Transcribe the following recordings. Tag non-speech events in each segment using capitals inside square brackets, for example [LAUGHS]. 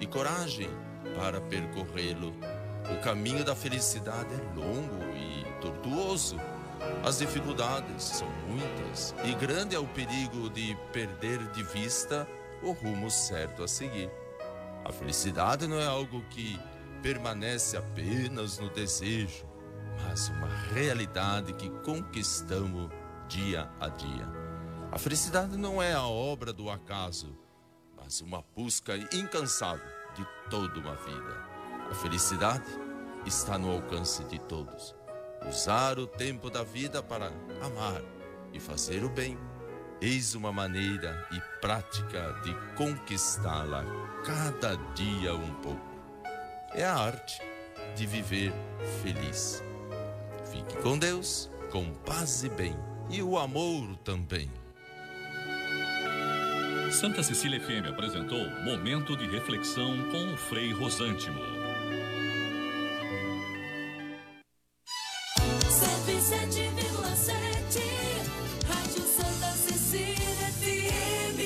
e coragem para percorrê-lo. O caminho da felicidade é longo e tortuoso. As dificuldades são muitas e grande é o perigo de perder de vista o rumo certo a seguir. A felicidade não é algo que permanece apenas no desejo, mas uma realidade que conquistamos dia a dia. A felicidade não é a obra do acaso, mas uma busca incansável de toda uma vida. A felicidade está no alcance de todos. Usar o tempo da vida para amar e fazer o bem. Eis uma maneira e prática de conquistá-la cada dia um pouco. É a arte de viver feliz. Fique com Deus, com paz e bem, e o amor também. Santa Cecília FM apresentou Momento de Reflexão com o Frei Rosântimo. Rádio Santa Cecília FM.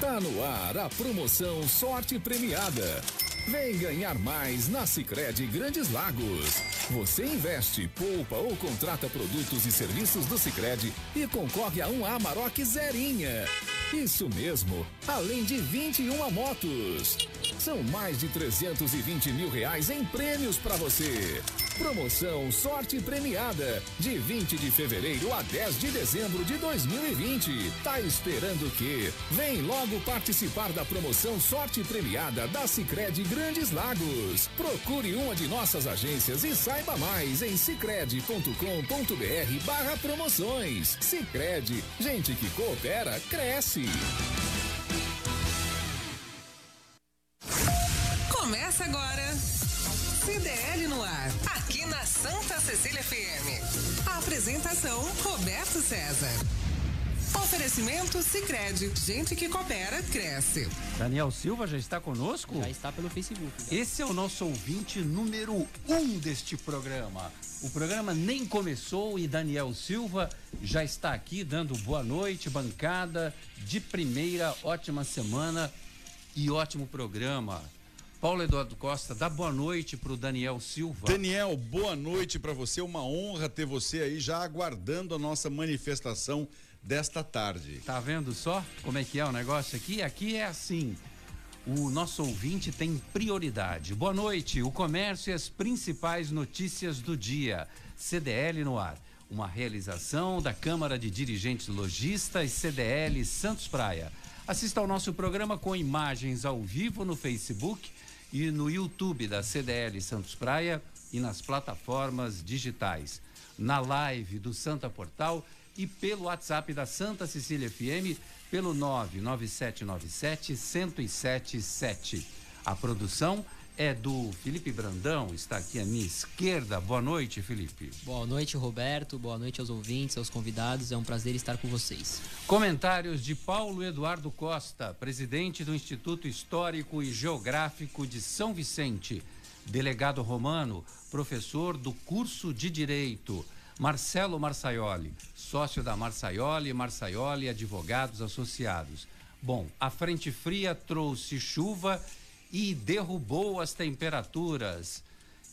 Tá no ar a promoção Sorte Premiada. Vem ganhar mais na Sicredi Grandes Lagos. Você investe, poupa ou contrata produtos e serviços do Sicredi e concorre a um Amarok Zerinha. Isso mesmo, além de 21 motos. São mais de 320 mil reais em prêmios para você. Promoção Sorte Premiada, de 20 de fevereiro a 10 de dezembro de 2020. Tá esperando o quê? Vem logo participar da promoção Sorte Premiada da Sicredi Grandes Lagos. Procure uma de nossas agências e saiba mais em sicredi.com.br barra promoções. Sicredi, gente que coopera, cresce. Cecília FM. A apresentação Roberto César. Oferecimento Sicredi, gente que coopera cresce. Daniel Silva já está conosco? Já está pelo Facebook. Esse é o nosso ouvinte número um deste programa. O programa nem começou e Daniel Silva já está aqui dando boa noite, bancada de primeira, ótima semana e ótimo programa. Paulo Eduardo Costa, dá boa noite para o Daniel Silva. Daniel, boa noite para você. Uma honra ter você aí já aguardando a nossa manifestação desta tarde. Tá vendo só como é que é o negócio aqui? Aqui é assim. O nosso ouvinte tem prioridade. Boa noite. O comércio e as principais notícias do dia. CDL no ar. Uma realização da Câmara de Dirigentes Logistas CDL Santos Praia. Assista ao nosso programa com imagens ao vivo no Facebook e no YouTube da CDL Santos Praia e nas plataformas digitais. Na live do Santa Portal e pelo WhatsApp da Santa Cecília FM pelo 99797 1077. A produção é do Felipe Brandão, está aqui à minha esquerda. Boa noite, Felipe. Boa noite, Roberto. Boa noite aos ouvintes, aos convidados. É um prazer estar com vocês. Comentários de Paulo Eduardo Costa, presidente do Instituto Histórico e Geográfico de São Vicente, delegado romano, professor do curso de Direito. Marcelo Marçaioli, sócio da Marçaioli, Marçaioli Advogados Associados. Bom, a frente fria trouxe chuva e derrubou as temperaturas.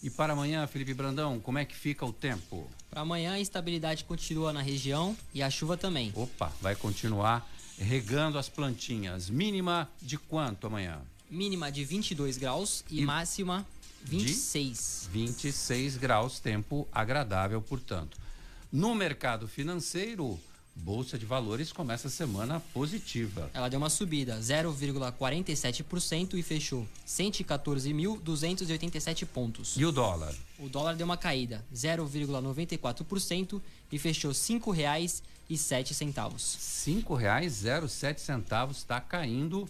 E para amanhã, Felipe Brandão, como é que fica o tempo? Para amanhã, a instabilidade continua na região e a chuva também. Opa, vai continuar regando as plantinhas. Mínima de quanto amanhã? Mínima de 22 graus e, E máxima 26. 26 graus, tempo agradável, portanto. No mercado financeiro, Bolsa de Valores começa a semana positiva. Ela deu uma subida, 0,47% e fechou 114.287 pontos. E o dólar? O dólar deu uma caída, 0,94% e fechou R$ 5,07. cinco reais zero sete centavos está caindo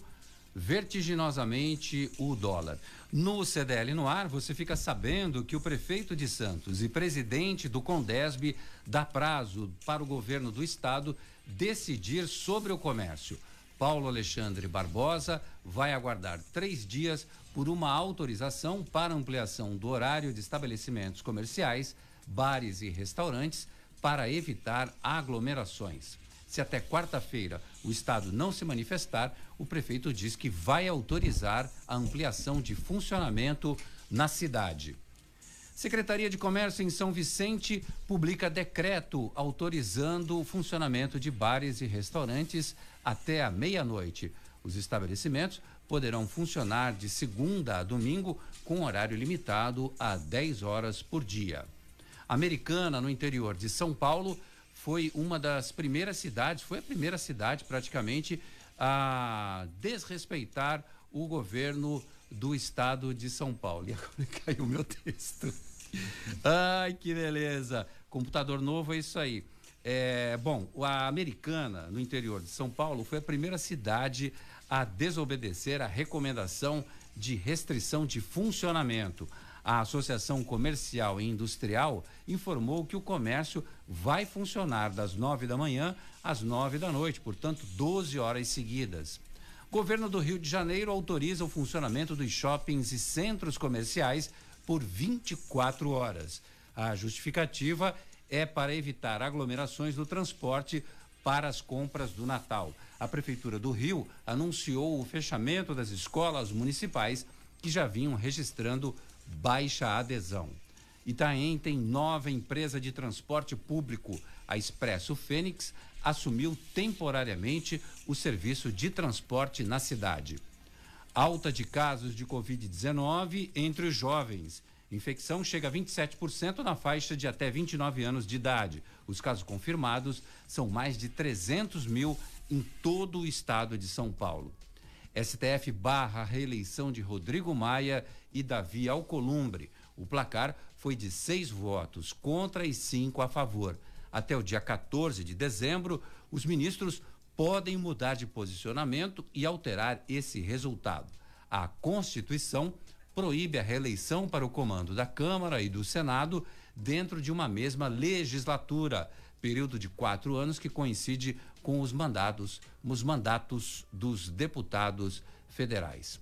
vertiginosamente o dólar. No CDL no ar, você fica sabendo que o prefeito de Santos e presidente do Condesb dá prazo para o governo do estado decidir sobre o comércio. Paulo Alexandre Barbosa vai aguardar três dias por uma autorização para ampliação do horário de estabelecimentos comerciais, bares e restaurantes para evitar aglomerações. Se até quarta-feira o Estado não se manifestar, o prefeito diz que vai autorizar a ampliação de funcionamento na cidade. Secretaria de Comércio em São Vicente publica decreto autorizando o funcionamento de bares e restaurantes até a meia-noite. Os estabelecimentos poderão funcionar de segunda a domingo com horário limitado a 10 horas por dia. Americana, no interior de São Paulo, foi uma das primeiras cidades, foi a primeira cidade praticamente a desrespeitar o governo do estado de São Paulo. E agora [LAUGHS] caiu meu texto. Ai, que beleza. Computador novo é isso aí. É, bom, a Americana, no interior de São Paulo, foi a primeira cidade a desobedecer a recomendação de restrição de funcionamento. A Associação Comercial e Industrial informou que o comércio vai funcionar das nove da manhã às nove da noite, portanto, 12 horas seguidas. Governo do Rio de Janeiro autoriza o funcionamento dos shoppings e centros comerciais por 24 horas. A justificativa é para evitar aglomerações do transporte para as compras do Natal. A Prefeitura do Rio anunciou o fechamento das escolas municipais que já vinham registrando baixa adesão. Itaém tem nova empresa de transporte público. A Expresso Fênix assumiu temporariamente o serviço de transporte na cidade. Alta de casos de Covid-19 entre os jovens. Infecção chega a 27% na faixa de até 29 anos de idade. Os casos confirmados são mais de 300 mil em todo o estado de São Paulo. STF barra reeleição de Rodrigo Maia e Davi Alcolumbre. O placar foi de seis votos contra e cinco a favor. Até o dia 14 de dezembro, os ministros podem mudar de posicionamento e alterar esse resultado. A Constituição proíbe a reeleição para o comando da Câmara e do Senado dentro de uma mesma legislatura, período de quatro anos que coincide com os mandados, os mandatos dos deputados federais.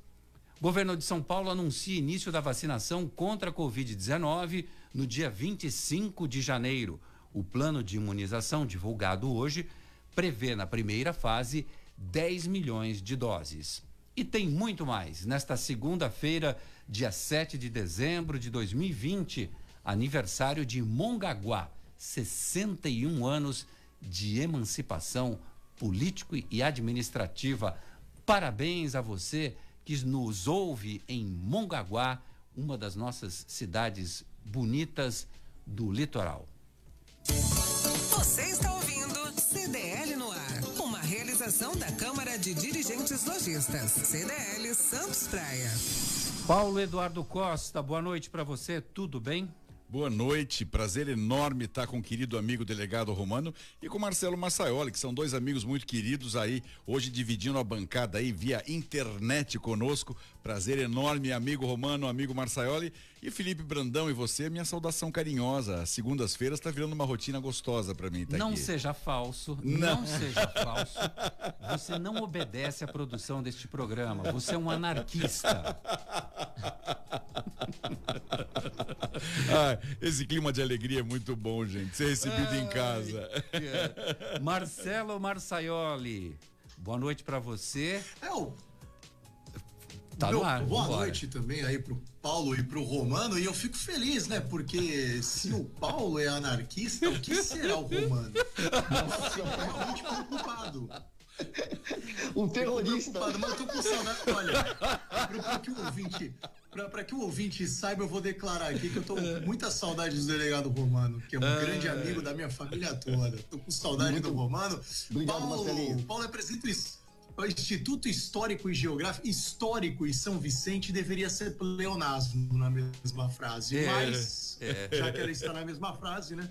Governo de São Paulo anuncia início da vacinação contra a Covid-19 no dia 25 de janeiro. O plano de imunização divulgado hoje prevê na primeira fase 10 milhões de doses. E tem muito mais. Nesta segunda-feira, dia 7 de dezembro de 2020, aniversário de Mongaguá, 61 anos de emancipação político e administrativa. Parabéns a você que nos ouve em Mongaguá, uma das nossas cidades bonitas do litoral. Você está ouvindo CDL no ar, uma realização da Câmara de Dirigentes Lojistas, CDL Santos Praia. Paulo Eduardo Costa, boa noite para você, tudo bem? Boa noite, prazer enorme estar com o querido amigo delegado Romano e com Marcelo Massaioli, que são dois amigos muito queridos aí, hoje dividindo a bancada aí via internet conosco. Prazer enorme, amigo Romano, amigo Marçaioli e Felipe Brandão e você, minha saudação carinhosa. Segundas-feiras está virando uma rotina gostosa para mim. Tá não aqui. seja falso, não. não seja falso. Você não obedece à produção deste programa. Você é um anarquista. [LAUGHS] ah, esse clima de alegria é muito bom, gente. Ser recebido em casa. É. Marcelo Marçaioli, boa noite para você. É o Tá Meu, no ar. boa vambora. noite também aí pro Paulo e pro Romano. E eu fico feliz, né? Porque se o Paulo é anarquista, o que será o Romano? Eu fico realmente preocupado. Um terrorista. Preocupado, mas eu tô com saudade. Olha, pra, que o ouvinte. Pra, pra que o ouvinte saiba, eu vou declarar aqui que eu tô com muita saudade do delegado Romano, que é um grande amigo da minha família toda. Tô com saudade Muito do Romano. obrigado, Paulo, Marcelinho. Paulo representa o is- o Instituto Histórico e Geográfico. Histórico e São Vicente deveria ser pleonasmo na mesma frase. É, mas, é. já que ela está na mesma frase, né?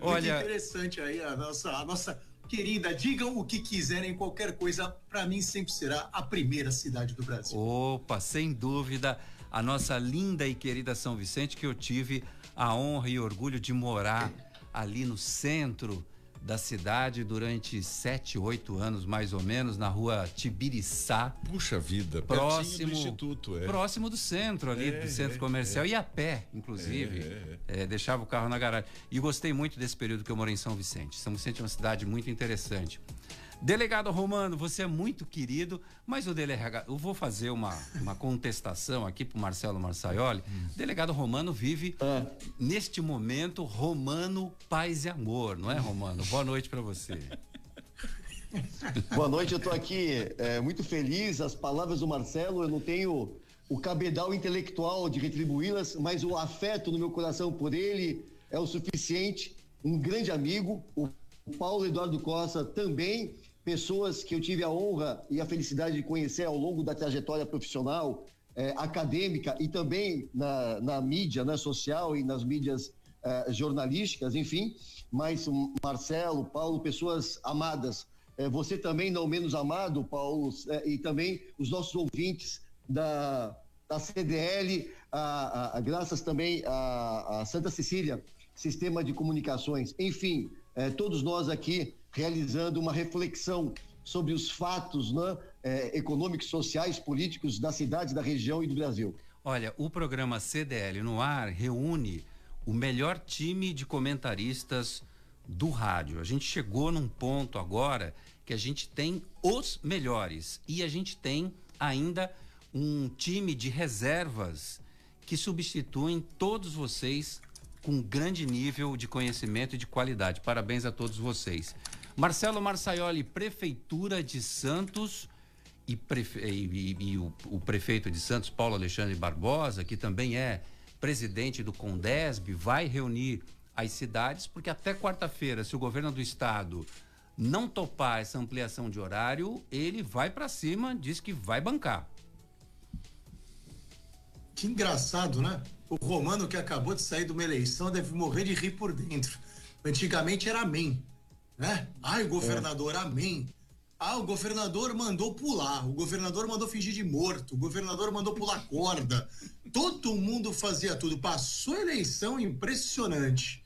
Olha- Muito interessante aí a nossa, a nossa querida. Digam o que quiserem, qualquer coisa, para mim sempre será a primeira cidade do Brasil. Opa, sem dúvida, a nossa linda e querida São Vicente, que eu tive a honra e orgulho de morar ali no centro da cidade durante sete, oito anos, mais ou menos, na rua Tibiriçá. Puxa vida, próximo do Instituto, é. Próximo do centro ali, É, do centro é, comercial, e a pé, inclusive. É, É, deixava o carro na garagem. E gostei muito desse período que eu morei em São Vicente. São Vicente é uma cidade muito interessante. Delegado Romano, você é muito querido, mas o delegado. Eu vou fazer uma, uma contestação aqui para o Marcelo Marçaioli. Delegado Romano vive, neste momento, Romano Paz e Amor, não é, Romano? Boa noite para você. Boa noite, eu tô aqui é, muito feliz. As palavras do Marcelo, eu não tenho o cabedal intelectual de retribuí-las, mas o afeto no meu coração por ele é o suficiente. Um grande amigo, o Paulo Eduardo Costa também, pessoas que eu tive a honra e a felicidade de conhecer ao longo da trajetória profissional, eh, acadêmica e também na, na mídia né, social e nas mídias eh, jornalísticas, enfim. Mas o Marcelo, Paulo, pessoas amadas. Eh, você também não menos amado, Paulo, e também os nossos ouvintes da, da CDL, a, a- a- graças também a Santa Cecília, Sistema de Comunicações. Enfim, todos nós aqui realizando uma reflexão sobre os fatos né, eh, econômicos, sociais, políticos da cidade, da região e do Brasil. Olha, o programa CDL no ar reúne o melhor time de comentaristas do rádio. A gente chegou num ponto agora que a gente tem os melhores e a gente tem ainda um time de reservas que substituem todos vocês com grande nível de conhecimento e de qualidade. Parabéns a todos vocês. Marcelo Marçaioli, Prefeitura de Santos e, prefe- e- e- e o, o prefeito de Santos, Paulo Alexandre Barbosa, que também é presidente do Condesb, vai reunir as cidades, porque até quarta-feira, se o governo do estado não topar essa ampliação de horário, ele vai para cima, diz que vai bancar. Que engraçado, né? O romano que acabou de sair de uma eleição deve morrer de rir por dentro. Antigamente era amém, né? Ai, o governador, amém. Ah, o governador mandou pular, o governador mandou fingir de morto, o governador mandou pular corda. [LAUGHS] Todo mundo fazia tudo. Passou a eleição impressionante.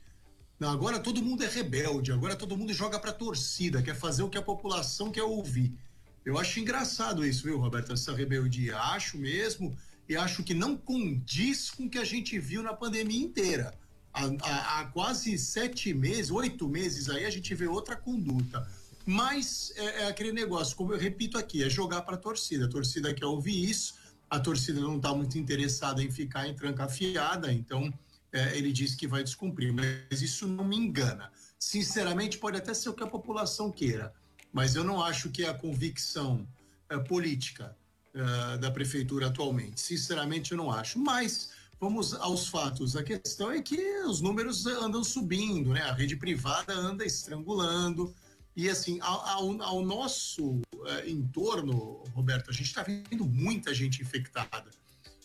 Agora todo mundo é rebelde, agora todo mundo joga pra torcida, quer fazer o que a população quer ouvir. Eu acho engraçado isso, viu, Roberto? Essa rebeldia. Acho mesmo, e acho que não condiz com o que a gente viu na pandemia inteira. Há, quase sete meses, oito meses aí, a gente vê outra conduta. Mas é, é aquele negócio, como eu repito aqui, é jogar para a torcida. A torcida quer ouvir isso, a torcida não está muito interessada em ficar em trancafiada, então é, ele diz que vai descumprir. Mas isso não me engana. Sinceramente, pode até ser o que a população queira, mas eu não acho que é a convicção é, política é, da prefeitura atualmente. Sinceramente, eu não acho. Mas vamos aos fatos. A questão é que os números andam subindo, né? A rede privada anda estrangulando. E assim, ao, ao- nosso eh, entorno, Roberto, a gente está vendo muita gente infectada.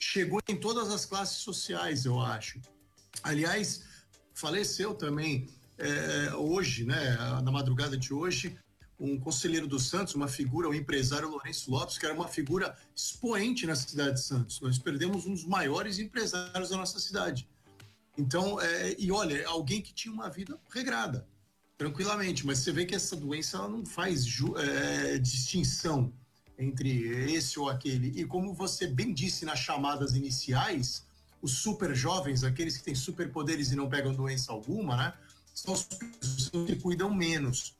Chegou em todas as classes sociais, eu acho. Aliás, faleceu também eh, hoje, né, na madrugada de hoje, um conselheiro do Santos, uma figura, o empresário Lourenço Lopes, que era uma figura expoente na cidade de Santos. Nós perdemos um dos maiores empresários da nossa cidade. Então, é, e olha, alguém que tinha uma vida regrada, tranquilamente, mas você vê que essa doença ela não faz é, distinção entre esse ou aquele. E como você bem disse nas chamadas iniciais, os super jovens, aqueles que têm superpoderes e não pegam doença alguma, né? São os que cuidam menos,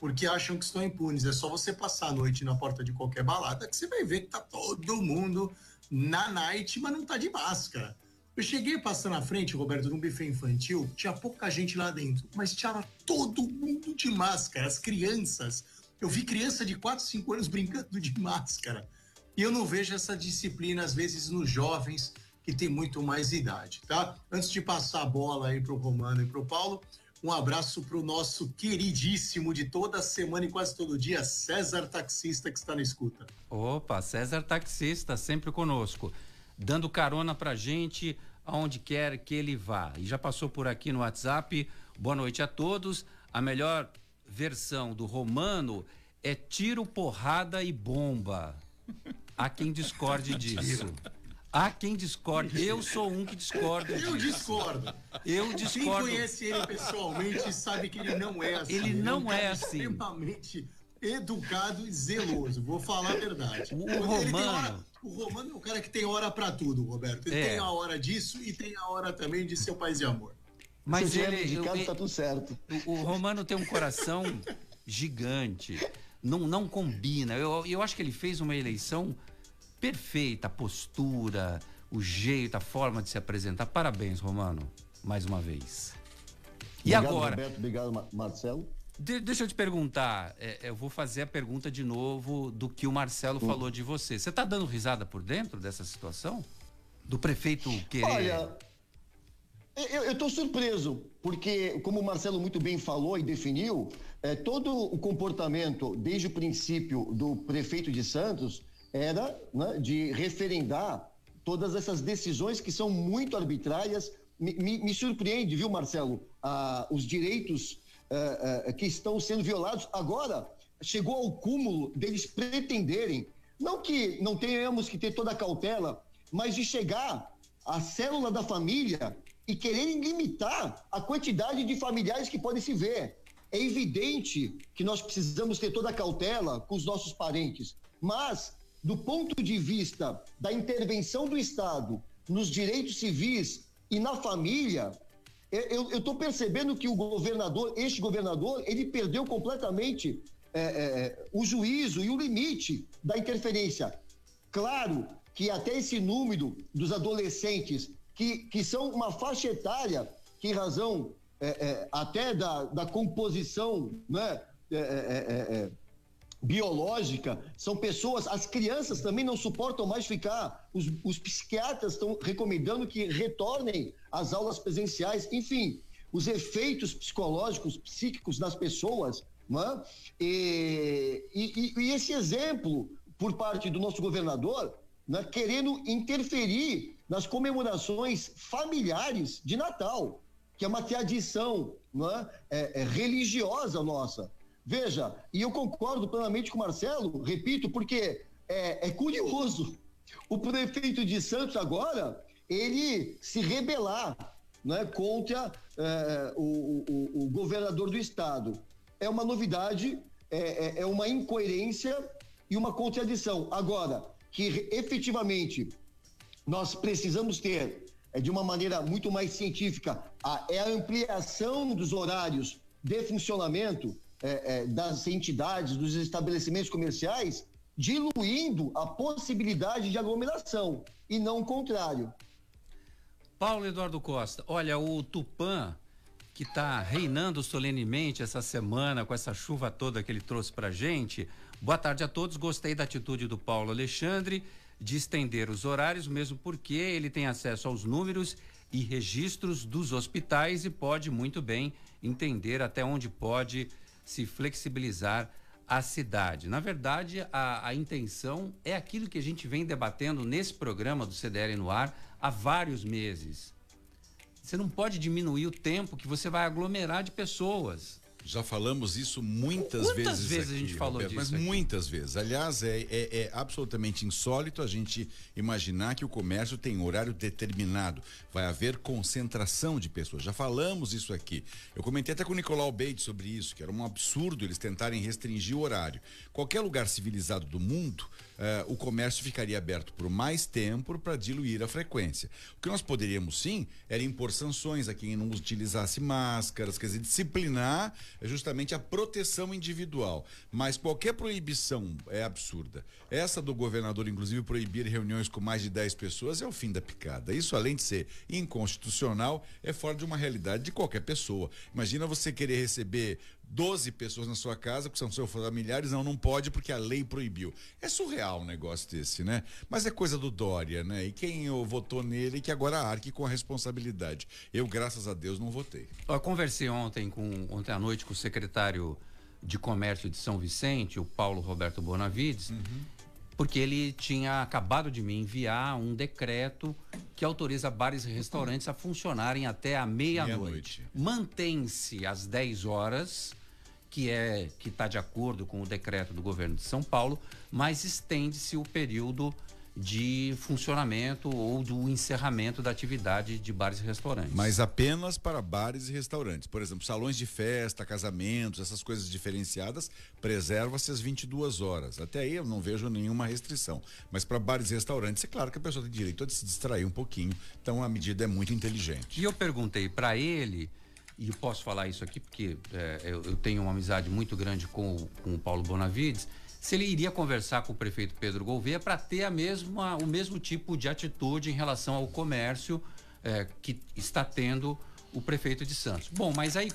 porque acham que estão impunes. É só você passar a noite na porta de qualquer balada que você vai ver que tá todo mundo na night, mas não tá de máscara. Eu cheguei a passar na frente, Roberto, num buffet infantil, tinha pouca gente lá dentro, mas tinha todo mundo de máscara, as crianças. Eu vi criança de 4, 5 anos brincando de máscara. E eu não vejo essa disciplina, às vezes, nos jovens que têm muito mais idade, tá? Antes de passar a bola aí pro Romano e pro Paulo, um abraço pro nosso queridíssimo de toda semana e quase todo dia, César Taxista, que está na escuta. Opa, César Taxista, sempre conosco, dando carona pra gente aonde quer que ele vá. E já passou por aqui no WhatsApp. Boa noite a todos. A melhor versão do romano é tiro, porrada e bomba. Há quem discorde disso. Há quem discorde. Eu sou um que discordo. Eu discordo. Eu Quem discordo. conhece ele pessoalmente sabe que ele não é assim. Ele é um não cara é assim. Extremamente educado e zeloso. Vou falar a verdade. O Ele tem Romano- hora- o Romano é o cara que tem hora pra tudo, Roberto. Ele É. tem a hora disso e tem a hora também de ser o paz e amor. Mas Se ele. de casa, ele- tá tudo certo. O, o Romano tem um coração [LAUGHS] gigante. Não, não combina. Eu, eu acho que ele fez uma eleição perfeita. A postura, o jeito, a forma de se apresentar. Parabéns, Romano, mais uma vez. E obrigado, agora? Roberto, obrigado, Ma- Marcelo. De- deixa eu te perguntar. é, eu vou fazer a pergunta de novo do que o Marcelo falou de você. Você está dando risada por dentro dessa situação? Do prefeito querer. Olha, eu estou surpreso, porque, como o Marcelo muito bem falou e definiu, é, todo o comportamento, desde o princípio do prefeito de Santos, era né, de referendar todas essas decisões que são muito arbitrárias. Me, me- me surpreende, viu, Marcelo, ah, os direitos ah, ah, que estão sendo violados. Agora, chegou ao cúmulo deles pretenderem, não que não tenhamos que ter toda a cautela, mas de chegar à célula da família e quererem limitar a quantidade de familiares que podem se ver. É evidente que nós precisamos ter toda a cautela com os nossos parentes, mas do ponto de vista da intervenção do Estado nos direitos civis e na família, eu estou percebendo que o governador, este governador, ele perdeu completamente é, é, o juízo e o limite da interferência. Claro que até esse número dos adolescentes, que, que são uma faixa etária, que em razão é, é, até da, da composição né, é, é, é, é, biológica, são pessoas, as crianças também não suportam mais ficar, os, os psiquiatras estão recomendando que retornem às aulas presenciais, enfim, os efeitos psicológicos, psíquicos das pessoas, né? e, e, e esse exemplo por parte do nosso governador, né, querendo interferir nas comemorações familiares de Natal, que é uma tradição né, é, é, religiosa nossa. Veja, e eu concordo plenamente com o Marcelo, repito, porque é, é curioso. O prefeito de Santos agora, ele se rebelar né, contra é, o, o- o governador do estado. É uma novidade, é, é- é uma incoerência e uma contradição. Agora, que efetivamente nós precisamos ter, é, de uma maneira muito mais científica, a, é a ampliação dos horários de funcionamento é, é, das entidades, dos estabelecimentos comerciais, diluindo a possibilidade de aglomeração e não o contrário. Paulo Eduardo Costa, olha, o Tupã, que está reinando solenemente essa semana com essa chuva toda que ele trouxe pra gente. Boa tarde a todos, gostei da atitude do Paulo Alexandre de estender os horários, mesmo porque ele tem acesso aos números e registros dos hospitais e pode muito bem entender até onde pode se flexibilizar a cidade. Na verdade, a, a intenção é aquilo que a gente vem debatendo nesse programa do CDL no ar há vários meses. Você não pode diminuir o tempo que você vai aglomerar de pessoas. Já falamos isso muitas Quantas vezes. vezes a aqui, gente falou Roberto, disso Mas aqui? muitas vezes. Aliás, é, é- é absolutamente insólito a gente imaginar que o comércio tem horário determinado. Vai haver concentração de pessoas. Já falamos isso aqui. Eu comentei até com o Nicolau Beide sobre isso, que era um absurdo eles tentarem restringir o horário. Qualquer lugar civilizado do mundo, eh, o comércio ficaria aberto por mais tempo para diluir a frequência. O que nós poderíamos sim era impor sanções a quem não utilizasse máscaras, quer dizer, disciplinar justamente a proteção individual. Mas qualquer proibição é absurda. Essa do governador, inclusive, proibir reuniões com mais de 10 pessoas é o fim da picada. Isso, além de ser inconstitucional, é fora de uma realidade de qualquer pessoa. Imagina você querer receber 12 pessoas na sua casa, que são seus familiares, não, não pode porque a lei proibiu. É surreal um negócio desse, né? Mas é coisa do Dória, né? E quem votou nele que agora arque com a responsabilidade. Eu, graças a Deus, não votei. Eu conversei ontem com ontem à noite com o secretário de Comércio de São Vicente, o Paulo Roberto Bonavides, porque ele tinha acabado de me enviar um decreto que autoriza bares e restaurantes a funcionarem até a meia-noite. Mantém-se às 10 horas, que é que está de acordo com o decreto do governo de São Paulo, mas estende-se o período de funcionamento ou do encerramento da atividade de bares e restaurantes. Mas apenas para bares e restaurantes. Por exemplo, salões de festa, casamentos, essas coisas diferenciadas, preserva-se às 22 horas. Até aí eu não vejo nenhuma restrição. Mas para bares e restaurantes, é claro que a pessoa tem direito a se distrair um pouquinho. Então a medida é muito inteligente. E eu perguntei para ele, e posso falar isso aqui porque é, eu, eu tenho uma amizade muito grande com, o- com o Paulo Bonavides, se ele iria conversar com o prefeito Pedro Gouveia para ter a mesma, o mesmo tipo de atitude em relação ao comércio é, que está tendo o prefeito de Santos. Bom, mas aí,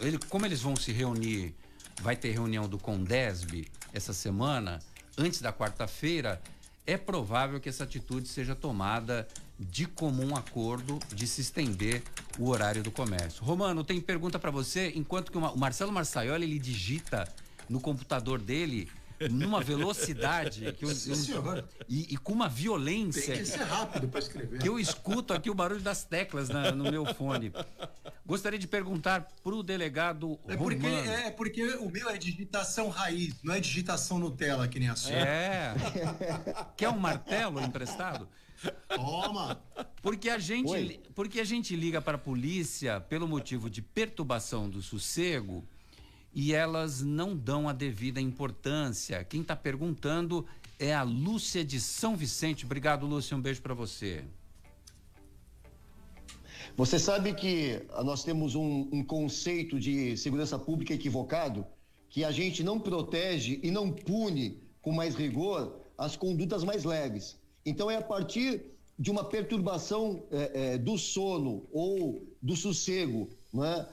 ele- como eles vão se reunir, vai ter reunião do Condesb essa semana, antes da quarta-feira, é provável que essa atitude seja tomada de comum acordo de se estender o horário do comércio. Romano, tem pergunta para você, enquanto que o Ma- o Marcelo Marçaioli ele digita no computador dele numa [LAUGHS] velocidade que eu, eu- e, e com uma violência Tem que ser rápido para escrever. que eu escuto aqui o barulho das teclas na- no meu fone. Gostaria de perguntar para o delegado É porque, Romano. é porque o meu é digitação raiz, não é digitação Nutella, que nem a sua. É. [LAUGHS] Quer um martelo emprestado? Toma! Porque a gente, Oi. porque a gente liga para a polícia pelo motivo de perturbação do sossego e elas não dão a devida importância. Quem está perguntando é a Lúcia de São Vicente. Obrigado, Lúcia. Um beijo para você. Você sabe que ah, nós temos um, um conceito de segurança pública equivocado, que a gente não protege e não pune com mais rigor as condutas mais leves. Então é a partir de uma perturbação eh, eh, do sono ou do sossego, não é?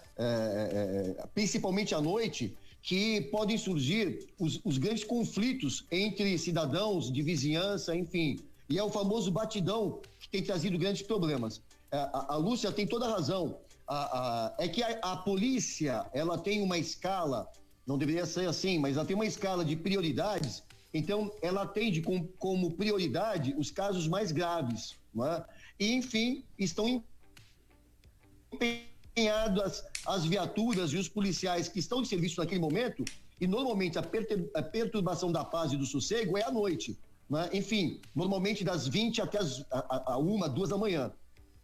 Principalmente à noite, que podem surgir os, os grandes conflitos entre cidadãos de vizinhança, enfim. E é o famoso batidão que tem trazido grandes problemas. A, a- a Lúcia tem toda a razão. A- é que a polícia ela tem uma escala, não deveria ser assim, mas ela tem uma escala de prioridades. Então, ela atende com, como prioridade os casos mais graves. É? E, enfim, estão empenhadas as, as viaturas e os policiais que estão de serviço naquele momento, e normalmente a, a perturbação da paz e do sossego é à noite. né? Enfim, normalmente das 20 até as, a- a uma, duas da manhã.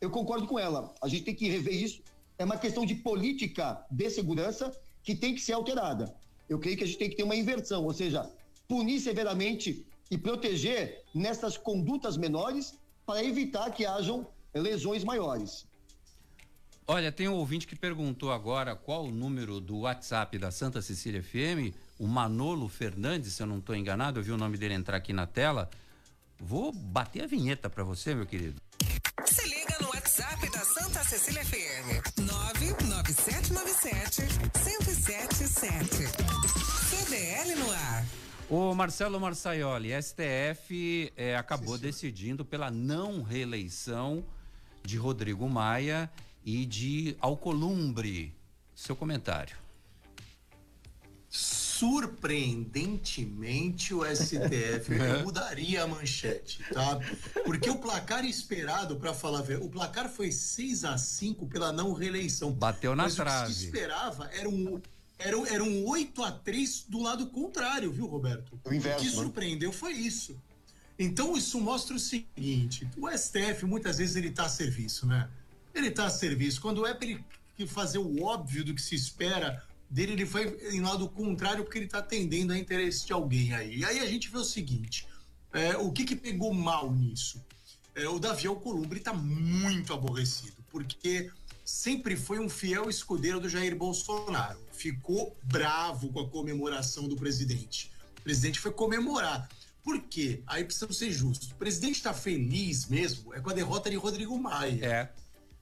Eu concordo com ela. A gente tem que rever isso. É uma questão de política de segurança que tem que ser alterada. Eu creio que a gente tem que ter uma inversão, ou seja, punir severamente e proteger nessas condutas menores para evitar que hajam lesões maiores. Olha, tem um ouvinte que perguntou agora qual o número do WhatsApp da Santa Cecília FM, o Manolo Fernandes, se eu não estou enganado, eu vi o nome dele entrar aqui na tela. Vou bater a vinheta para você, meu querido. Se liga no WhatsApp da Santa Cecília FM. 99797 1077. CDL no ar. O Marcelo Marçaioli, STF eh, acabou decidindo pela não reeleição de Rodrigo Maia e de Alcolumbre. Seu comentário. Surpreendentemente, o STF [LAUGHS] mudaria a manchete, tá? Porque o placar esperado, para falar o placar foi 6 a 5 pela não reeleição. Bateu na Mas O que trave. se esperava era um, era, um- era um 8 a 3 do lado contrário, viu, Roberto? O inverso, que né? surpreendeu foi isso. Então, isso mostra o seguinte: o STF muitas vezes ele está a serviço, né? Ele está a serviço. Quando é para ele fazer o óbvio do que se espera dele, ele foi em lado contrário porque ele está atendendo a interesse de alguém aí. E aí a gente vê o seguinte: é, o que, que pegou mal nisso? É, o Davi Alcolumbre está muito aborrecido, porque sempre foi um fiel escudeiro do Jair Bolsonaro. Ficou bravo com a comemoração do presidente. O presidente foi comemorar. Por quê? Aí precisamos ser justos. O presidente está feliz mesmo é com a derrota de Rodrigo Maia. É.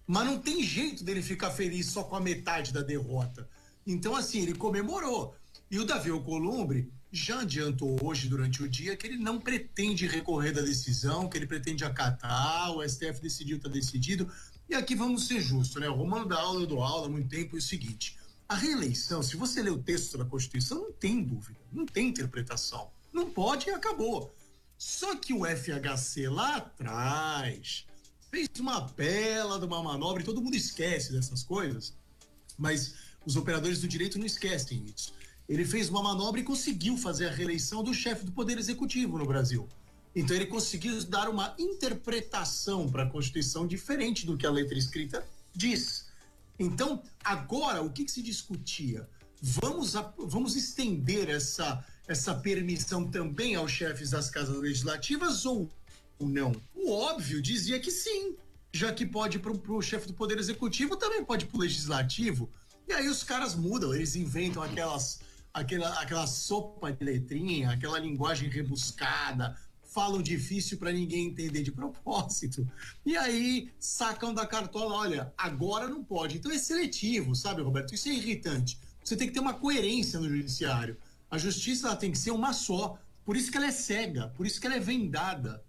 Mas não tem jeito dele ficar feliz só com a metade da derrota. Então, assim, ele comemorou. E o Davi Alcolumbre já adiantou hoje, durante o dia, que ele não pretende recorrer da decisão, que ele pretende acatar, o STF decidiu, está decidido. E aqui vamos ser justos, né? O Romano da aula, eu dou aula há muito tempo, é o seguinte: a reeleição, se você ler o texto da Constituição, não tem dúvida, não tem interpretação. Não pode e acabou. Só que o FHC lá atrás fez uma bela de uma manobra e todo mundo esquece dessas coisas, mas os operadores do direito não esquecem isso. Ele fez uma manobra e conseguiu fazer a reeleição do chefe do Poder Executivo no Brasil. Então ele conseguiu dar uma interpretação para a Constituição diferente do que a letra escrita diz. Então, agora, o que, que se discutia? Vamos, a- vamos estender essa, essa permissão também aos chefes das casas legislativas ou não? O óbvio dizia que sim, já que pode para o chefe do Poder Executivo, também pode para o Legislativo. E aí os caras mudam, eles inventam aquelas, aquela, aquela sopa de letrinha, aquela linguagem rebuscada, falam difícil para ninguém entender de [LAUGHS] propósito. E aí sacam da cartola, olha, agora não pode. Então é seletivo, sabe, Roberto? Isso é irritante. Você tem que ter uma coerência no judiciário. A justiça tem que ser uma só. Por isso que ela é cega, por isso que ela é vendada.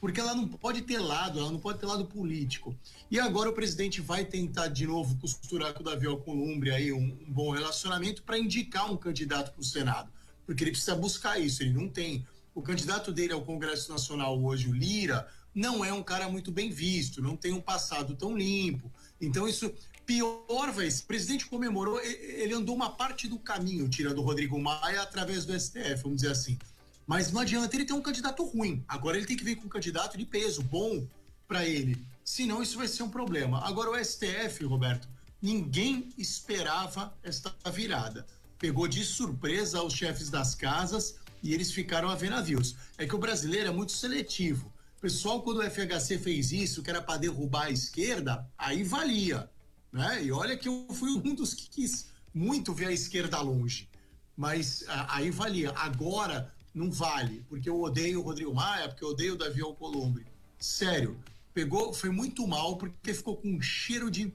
Porque ela não pode ter lado, ela não pode ter lado político. E agora o presidente vai tentar de novo costurar com o Davi Alcolumbre aí um, um bom relacionamento para indicar um candidato para o Senado. Porque ele precisa buscar isso, ele não tem. O candidato dele ao Congresso Nacional hoje, o Lira, não é um cara muito bem visto, não tem um passado tão limpo. Então isso pior vai ser. O presidente comemorou, ele andou uma parte do caminho tirando o Rodrigo Maia através do STF, vamos dizer assim. Mas não adianta ele ter um candidato ruim. Agora ele tem que vir com um candidato de peso, bom para ele. Senão isso vai ser um problema. Agora o STF, Roberto, ninguém esperava esta virada. Pegou de surpresa os chefes das casas e eles ficaram a ver navios. É que o brasileiro é muito seletivo. Pessoal, quando o FHC fez isso, que era para derrubar a esquerda, aí valia. Né? E olha que eu fui um dos que quis muito ver a esquerda longe. Mas ah, aí valia. Agora não vale, porque eu odeio o Rodrigo Maia, porque eu odeio o Davi Alcolumbre. Sério, pegou, foi muito mal, porque ficou com um cheiro de,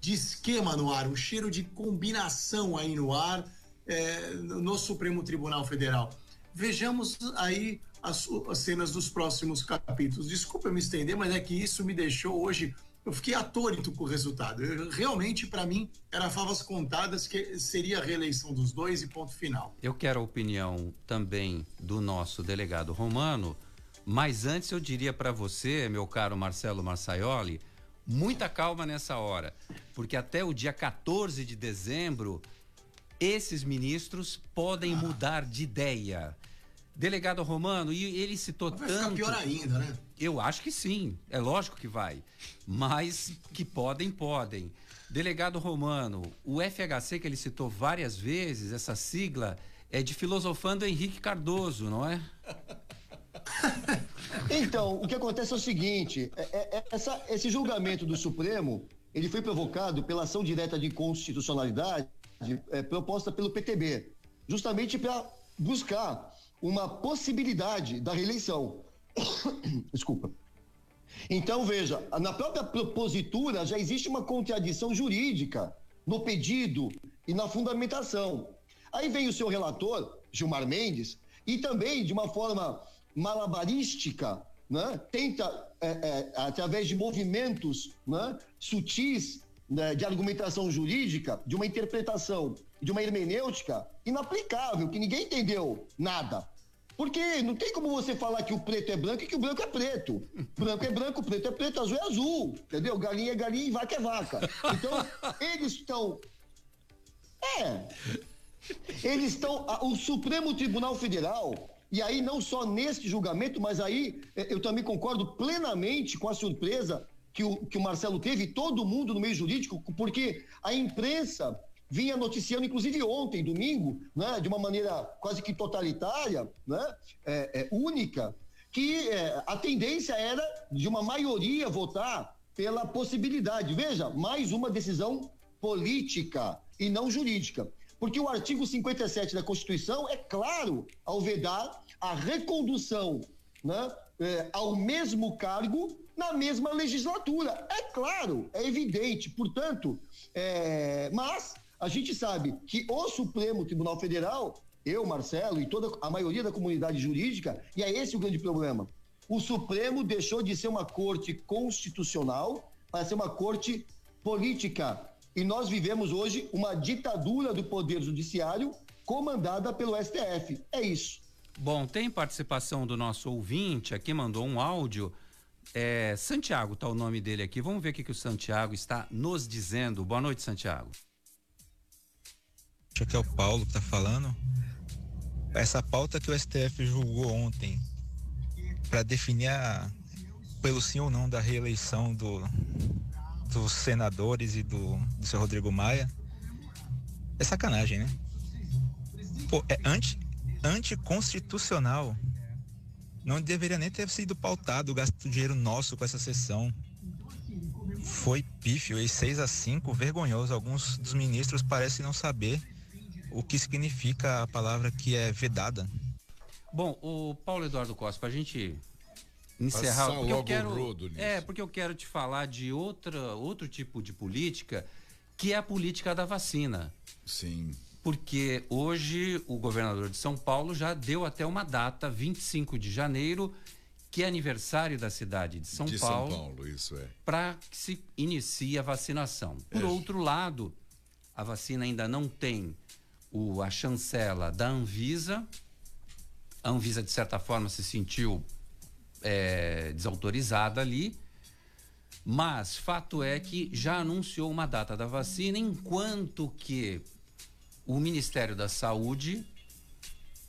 de esquema no ar, um cheiro de combinação aí no ar é, no Supremo Tribunal Federal. Vejamos aí as, as cenas dos próximos capítulos. Desculpa eu me estender, mas é que isso me deixou hoje. Eu fiquei atônito com o resultado. Eu- realmente, para mim, era favas contadas que seria a reeleição dos dois e ponto final. Eu quero a opinião também do nosso delegado Romano, mas antes eu diria para você, meu caro Marcelo Marçaioli, muita calma nessa hora, porque até o dia 14 de dezembro esses ministros podem mudar de ideia. Delegado Romano, e ele citou Vai ficar tanto. pior ainda, né? Eu acho que sim, é lógico que vai. Mas que podem, podem. Delegado Romano, o FHC que ele citou várias vezes, essa sigla, é de filosofando Henrique Cardoso, não é? [LAUGHS] Então, o que acontece é o seguinte: é- é- é- essa- esse julgamento do Supremo ele foi provocado pela ação direta de inconstitucionalidade é, proposta pelo PTB, justamente para buscar uma possibilidade da reeleição. [COUGHS] Desculpa. Então, veja, na própria propositura já existe uma contradição jurídica no pedido e na fundamentação. Aí vem o seu relator, Gilmar Mendes, e também, de uma forma malabarística, né, tenta, é, é, através de movimentos né, sutis né, de argumentação jurídica, de uma interpretação, de uma hermenêutica inaplicável, que ninguém entendeu nada. Porque não tem como você falar que o preto é branco e que o branco é preto. Branco é branco, preto é preto, azul é azul. Entendeu? Galinha é galinha e vaca é vaca. Então, eles estão. É. Eles estão. O Supremo Tribunal Federal, e aí não só neste julgamento, mas aí eh, eu também concordo plenamente com a surpresa que o, que o Marcelo teve, todo mundo no meio jurídico, porque a imprensa vinha noticiando, inclusive ontem, domingo, né, de uma maneira quase que totalitária, né, é, é, única, que é, a tendência era de uma maioria votar pela possibilidade. Veja, mais uma decisão política e não jurídica. Porque o artigo 57 da Constituição é claro ao vedar a recondução né, é, ao mesmo cargo na mesma legislatura. É claro, é evidente. Portanto, é, mas a gente sabe que o Supremo Tribunal Federal, eu, Marcelo, e toda a maioria da comunidade jurídica, e é esse o grande problema. O Supremo deixou de ser uma corte constitucional para ser uma corte política. E nós vivemos hoje uma ditadura do Poder Judiciário comandada pelo STF. É isso. Bom, tem participação do nosso ouvinte aqui, mandou um áudio. É, Santiago, tá o nome dele aqui. Vamos ver o que, que o Santiago está nos dizendo. Boa noite, Santiago. Acho que é o Paulo que tá falando. Essa pauta que o STF julgou ontem para definir a, pelo sim ou não da reeleição do, dos senadores e do, do seu Rodrigo Maia, é sacanagem, né? Pô, é anti, anticonstitucional. Não deveria nem ter sido pautado o gasto dinheiro nosso com essa sessão. Foi pífio e 6 a 5 vergonhoso. Alguns dos ministros parecem não saber o que significa a palavra que é vedada. Bom, o Paulo Eduardo Costa, para a gente encerrar, Passar porque eu quero, rodo nisso. é porque eu quero te falar de outra outro tipo de política, que é a política da vacina. Sim. Porque hoje o governador de São Paulo já deu até uma data, 25 de janeiro, que é aniversário da cidade de São de Paulo, São Paulo, isso é. para que se inicie a vacinação. Por É. outro lado, a vacina ainda não tem o, a chancela da Anvisa. A Anvisa, de certa forma, se sentiu é, desautorizada ali. Mas fato é que já anunciou uma data da vacina, enquanto que o Ministério da Saúde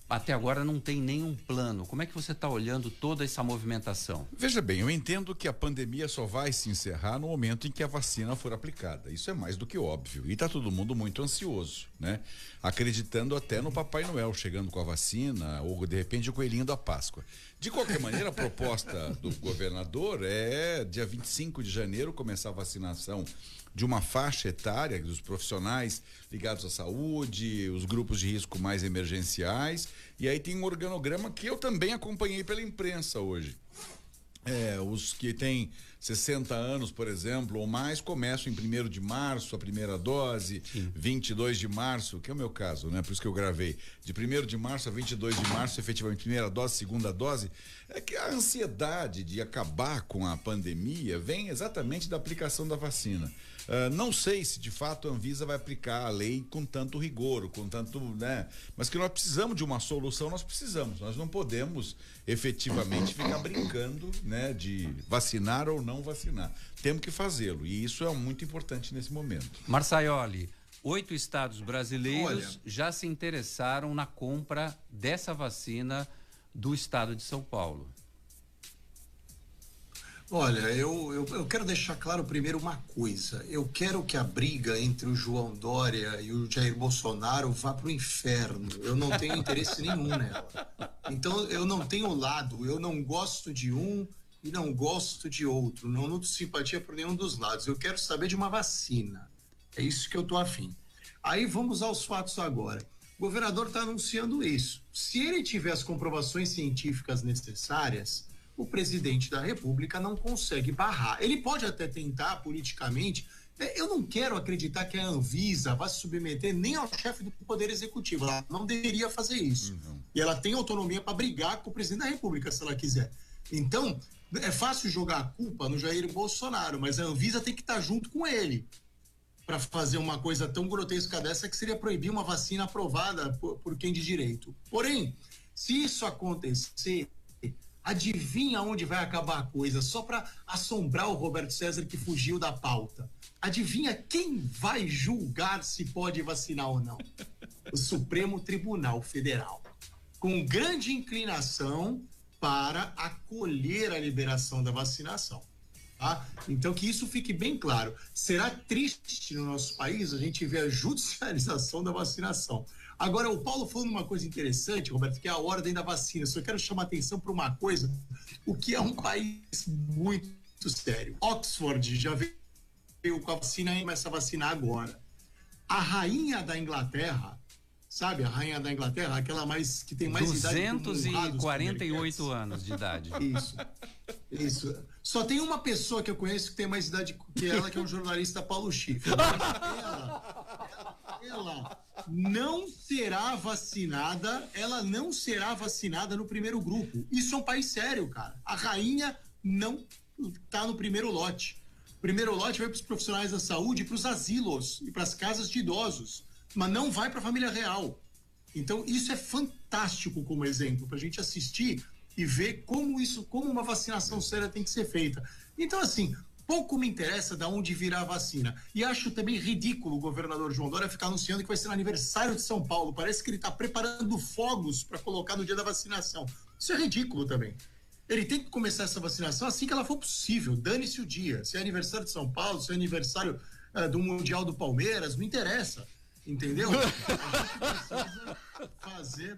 até agora não tem nenhum plano. Como é que você está olhando toda essa movimentação? Veja bem, eu entendo que a pandemia só vai se encerrar no momento em que a vacina for aplicada. Isso é mais do que óbvio. E está todo mundo muito ansioso, né? Acreditando até no Papai Noel chegando com a vacina ou de repente o coelhinho da Páscoa. De qualquer maneira, a proposta do governador é dia 25 de janeiro começar a vacinação de uma faixa etária dos profissionais ligados à saúde, os grupos de risco mais emergenciais. E aí tem um organograma que eu também acompanhei pela imprensa hoje. É, os que têm 60 anos, por exemplo, ou mais, começam em 1 de março, a primeira dose, 22 de março, que é o meu caso, né? Por isso que eu gravei. De 1 de março a 22 de março, efetivamente, primeira dose, segunda dose. É que a ansiedade de acabar com a pandemia vem exatamente da aplicação da vacina. Ah, não sei se de fato a Anvisa vai aplicar a lei com tanto rigor, com tanto, né? Mas que nós precisamos de uma solução, nós precisamos. Nós não podemos efetivamente ficar brincando, né, de vacinar ou não vacinar. Temos que fazê-lo e isso é muito importante nesse momento. Marçaioli, oito estados brasileiros Olha. já se interessaram na compra dessa vacina do estado de São Paulo. Olha, eu, eu, eu quero deixar claro primeiro uma coisa. Eu quero que a briga entre o João Dória e o Jair Bolsonaro vá para o inferno. Eu não tenho interesse nenhum nela. Então, eu não tenho lado. Eu não gosto de um e não gosto de outro. Não nutre simpatia por nenhum dos lados. Eu quero saber de uma vacina. É isso que eu tô afim. Aí vamos aos fatos agora. O governador está anunciando isso. Se ele tiver as comprovações científicas necessárias, o presidente da República não consegue barrar. Ele pode até tentar politicamente. É, Eu não quero acreditar que a Anvisa vai se submeter nem ao chefe do Poder Executivo. Ela não deveria fazer isso. E ela tem autonomia para brigar com o presidente da República, se ela quiser. Então, é fácil jogar a culpa no Jair Bolsonaro, mas a Anvisa tem que estar junto com ele para fazer uma coisa tão grotesca dessa que seria proibir uma vacina aprovada por, por quem de direito. Porém, se isso acontecer, adivinha onde vai acabar a coisa? Só para assombrar o Roberto César que fugiu da pauta. Adivinha quem vai julgar se pode vacinar ou não? O Supremo Tribunal Federal. Com grande inclinação para acolher a liberação da vacinação. Tá? Então, que isso fique bem claro. Será triste no nosso país a gente ver a judicialização da vacinação. Agora, o Paulo falou uma coisa interessante, Roberto, que é a ordem da vacina. Só quero chamar atenção para uma coisa, o que é um país muito sério. Oxford já veio com a vacina e começa a vacinar agora. A rainha da Inglaterra, sabe, a rainha da Inglaterra, aquela mais que tem mais idade que o Conrado, os 248 anos de idade. isso. Isso. Só tem uma pessoa que eu conheço que tem mais idade que ela, que é um [LAUGHS] jornalista Paulo Chifre. [LAUGHS] Ela, ela não será vacinada, ela não será vacinada no primeiro grupo. Isso é um país sério, cara. A rainha não tá no primeiro lote. O primeiro lote vai para os profissionais da saúde, para os asilos e para as casas de idosos, mas não vai para a família real. Então, isso é fantástico como exemplo para a gente assistir e ver como isso, como uma vacinação séria tem que ser feita. Então, assim, pouco me interessa de onde virá a vacina. E acho também ridículo o governador João Dória ficar anunciando que vai ser no aniversário de São Paulo. Parece que ele está preparando fogos para colocar no dia da vacinação. Isso é ridículo também. Ele tem que começar essa vacinação assim que ela for possível. Dane-se o dia. Se é aniversário de São Paulo, se é aniversário eh, do Mundial do Palmeiras, não interessa. Entendeu? [LAUGHS] A gente precisa fazer.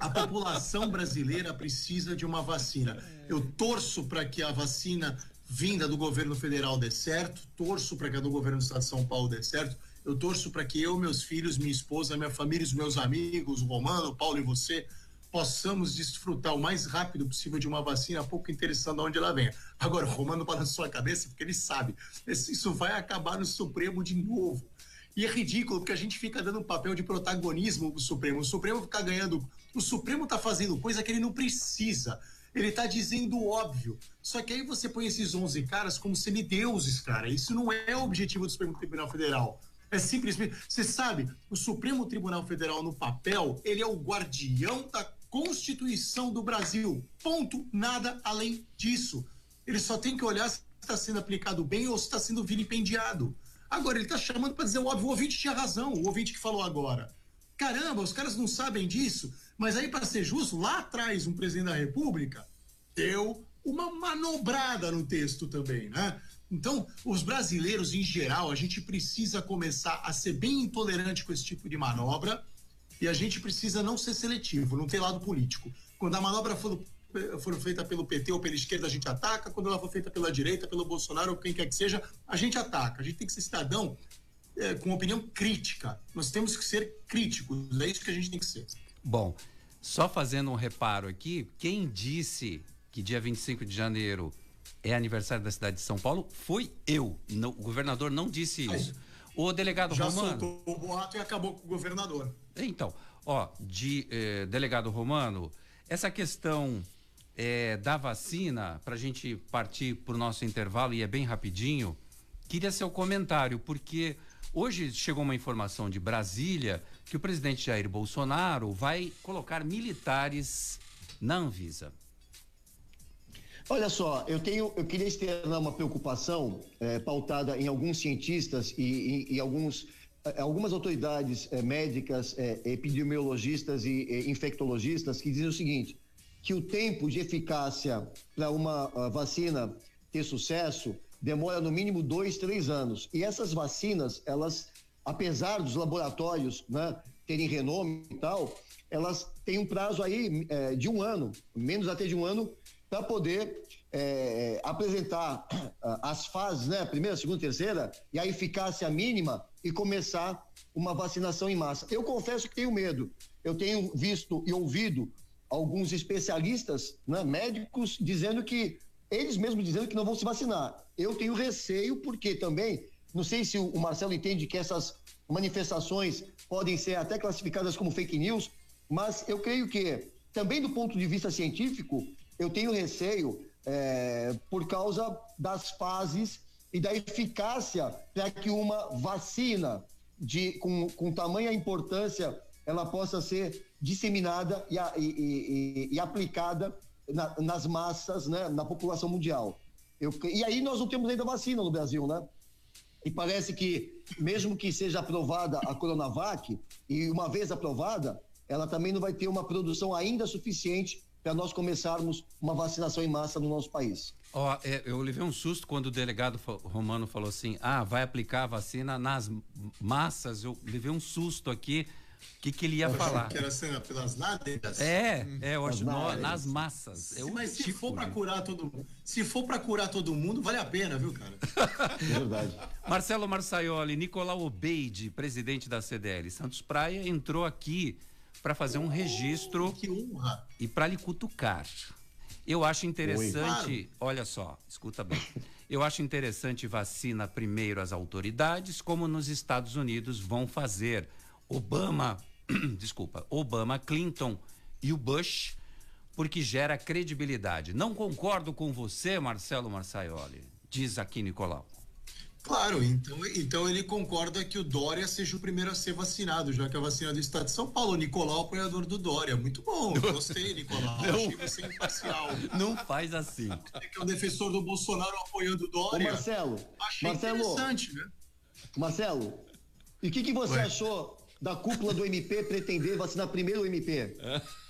A população brasileira precisa de uma vacina. Eu torço para que a vacina vinda do governo federal dê certo, torço para que a do governo do estado de São Paulo dê certo. Eu torço para que eu, meus filhos, minha esposa, minha família, os meus amigos, o Romano, o Paulo e você, possamos desfrutar o mais rápido possível de uma vacina, pouco interessando onde ela venha. Agora, o Romano balançou a cabeça porque ele sabe, isso vai acabar no Supremo de novo. E é ridículo porque a gente fica dando um papel de protagonismo pro Supremo. O Supremo fica ganhando. O Supremo tá fazendo coisa que ele não precisa. Ele tá dizendo óbvio. Só que aí você põe esses 11 caras como semideuses, cara. Isso não é o objetivo do Supremo Tribunal Federal. É simplesmente. Você sabe, o Supremo Tribunal Federal no papel, ele é o guardião da Constituição do Brasil. Ponto. Nada além disso. Ele só tem que olhar se está sendo aplicado bem ou se está sendo vilipendiado. Agora, ele está chamando para dizer o óbvio. O ouvinte tinha razão, o ouvinte que falou agora. Caramba, os caras não sabem disso. Mas aí, para ser justo, lá atrás, um presidente da República deu uma manobrada no texto também, né? Então, os brasileiros, em geral, a gente precisa começar a ser bem intolerante com esse tipo de manobra e a gente precisa não ser seletivo, não ter lado político. Quando a manobra for, for feita pelo PT ou pela esquerda, a gente ataca. Quando ela for feita pela direita, pelo Bolsonaro ou quem quer que seja, a gente ataca. A gente tem que ser cidadão eh, com opinião crítica. Nós temos que ser críticos. É isso que a gente tem que ser. Bom, só fazendo um reparo aqui, quem disse que dia 25 de janeiro é aniversário da cidade de São Paulo foi eu. O governador não disse isso. O delegado Já Romano. soltou o boato e acabou com o governador. Então, ó, de eh, delegado Romano, essa questão eh, da vacina, para a gente partir para o nosso intervalo, e é bem rapidinho, queria seu comentário, porque hoje chegou uma informação de Brasília que o presidente Jair Bolsonaro vai colocar militares na Anvisa. Olha só, eu tenho, eu queria externar uma preocupação eh, pautada em alguns cientistas e, e- e alguns, eh, algumas autoridades eh, médicas, eh, epidemiologistas e infectologistas que dizem o seguinte: que o tempo de eficácia para uma ah, vacina ter sucesso demora no mínimo dois, três anos. E essas vacinas, elas, apesar dos laboratórios né, terem renome e tal, elas têm um prazo aí eh, de um ano, menos até de um ano, para poder eh, apresentar ah, as fases, né, primeira, segunda, terceira, e a eficácia mínima e começar uma vacinação em massa. Eu confesso que tenho medo. Eu tenho visto e ouvido alguns especialistas, né, médicos, dizendo que eles mesmos dizendo que não vão se vacinar. Eu tenho receio porque também, não sei se o Marcelo entende que essas manifestações podem ser até classificadas como fake news, mas eu creio que também do ponto de vista científico, eu tenho receio eh, por causa das fases e da eficácia para que uma vacina de, com, com tamanha importância ela possa ser disseminada e, e- e- e- aplicada na- nas massas, né, na população mundial. Eu, e aí nós não temos ainda vacina no Brasil, né? E parece que, mesmo que seja aprovada a Coronavac, e uma vez aprovada, ela também não vai ter uma produção ainda suficiente para nós começarmos uma vacinação em massa no nosso país. Ó, é, eu levei um susto quando o delegado Romano falou assim: ah, vai aplicar a vacina nas massas. Eu levei um susto aqui. O que, que ele ia Eu falar? Que era assim, pelas nádegas. É, é, eu acho, Nas nas massas. É Mas se tipo, for para né? curar todo se for para curar todo mundo, vale a pena, viu, cara? É [LAUGHS] verdade. Marcelo Marçaioli, Nicolau Obeide, presidente da CDL Santos Praia, entrou aqui para fazer um registro que honra. e para lhe cutucar. Eu acho interessante, Oi. olha só, escuta bem. Eu acho interessante vacina primeiro as autoridades, como nos Estados Unidos vão fazer. Obama, [CLEARS THROAT] desculpa, Obama, Clinton e o Bush, porque gera credibilidade. Não concordo com você, Marcelo Marçaioli, diz aqui Nicolau. Claro, então, então ele concorda que o Dória seja o primeiro a ser vacinado, já que a vacina do estado de São Paulo. Nicolau, apoiador do Dória. Muito bom, gostei, Nicolau. Não. Achei você imparcial. [LAUGHS] Não faz assim. Você que é o defensor do Bolsonaro apoiando o Ô Dória. Marcelo, Achei Marcelo, interessante, né? Marcelo, e o que, que você Ué. achou da cúpula do MP pretender vacinar primeiro o MP? [LAUGHS]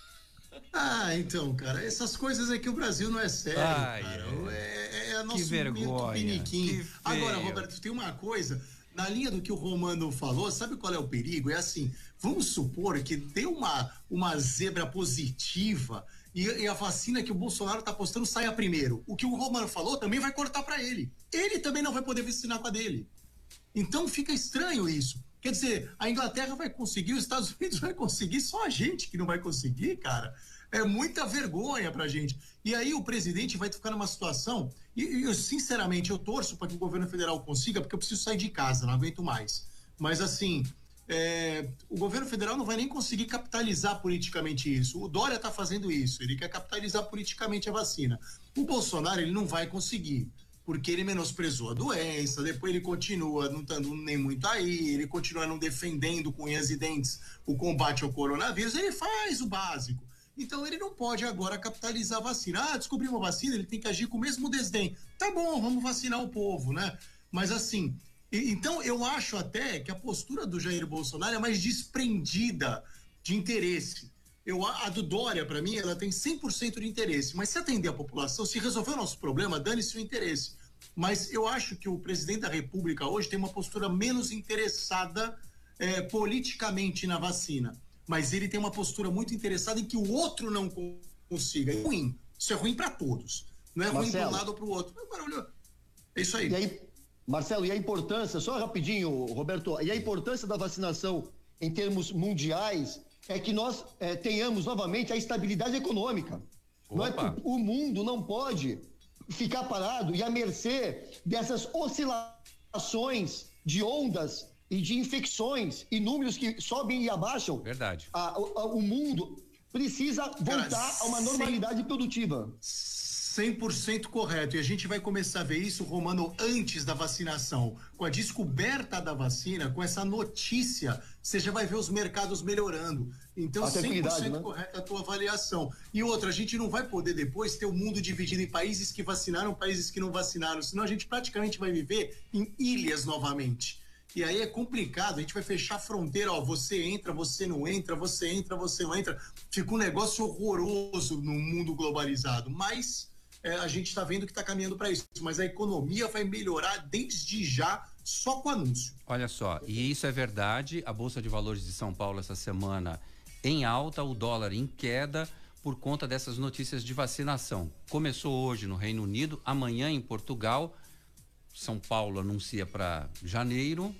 Ah, então, cara, essas coisas é que o Brasil não é sério, Ai, cara. ai. É, é nosso vergonha, piniquim. que Agora. Roberto, tem uma coisa, na linha do que o Romano falou, sabe qual é o perigo? É assim, vamos supor que deu uma, uma zebra positiva e, e a vacina que o Bolsonaro tá postando saia primeiro. O que o Romano falou também vai cortar para ele. Ele também não vai poder vacinar com a dele. Então fica estranho isso. Quer dizer, a Inglaterra vai conseguir, os Estados [LAUGHS] Unidos vai conseguir, só a gente que não vai conseguir, cara. É muita vergonha pra gente. E aí o presidente vai ficar numa situação, e, eu sinceramente eu torço para que o governo federal consiga, porque eu preciso sair de casa, não aguento mais. Mas assim, é, o governo federal não vai nem conseguir capitalizar politicamente isso. O Dória está fazendo isso, ele quer capitalizar politicamente a vacina. O Bolsonaro ele não vai conseguir, porque ele menosprezou a doença, depois ele continua não estando nem muito aí, ele continua não defendendo com unhas e dentes o combate ao coronavírus, ele faz o básico. Então ele não pode agora capitalizar a vacina. Ah, descobriu uma vacina, ele tem que agir com o mesmo desdém. Tá bom, vamos vacinar o povo, né? Mas assim, então eu acho até que a postura do Jair Bolsonaro é mais desprendida de interesse. Eu, a do Dória, para mim, ela tem 100% de interesse. Mas se atender a população, se resolver o nosso problema, dane-se o interesse. Mas eu acho que o presidente da República hoje tem uma postura menos interessada eh, politicamente na vacina. Mas ele tem uma postura muito interessada em que o outro não con- consiga. É ruim. Isso é ruim para todos. Não é ruim para um Marcelo. lado ou para o outro. Agora, olha, É isso aí. E aí, Marcelo, e a importância, só rapidinho, Roberto, e a importância da vacinação em termos mundiais é que nós eh, tenhamos novamente a estabilidade econômica. Não é que o mundo não pode ficar parado e à mercê dessas oscilações de ondas e de infecções e números que sobem e abaixam. Verdade. A- o, a- o mundo precisa voltar a uma sem- normalidade produtiva. 100% correto. E a gente vai começar a ver isso, Romano, antes da vacinação. Com a descoberta da vacina, com essa notícia, você já vai ver os mercados melhorando. Então, A 100% tranquilidade, né? correta a tua avaliação. E outra, a gente não vai poder depois ter o mundo dividido em países que vacinaram, países que não vacinaram. Senão a gente praticamente vai viver em ilhas novamente. E aí é complicado, a gente vai fechar a fronteira, ó, você entra, você não entra, você entra, você não entra. Fica um negócio horroroso no mundo globalizado, mas é, a gente está vendo que está caminhando para isso. Mas a economia vai melhorar desde já só com anúncio. Olha só, e isso é verdade. A Bolsa de Valores de São Paulo essa semana em alta, o dólar em queda por conta dessas notícias de vacinação. Começou hoje no Reino Unido, amanhã em Portugal. São Paulo anuncia para janeiro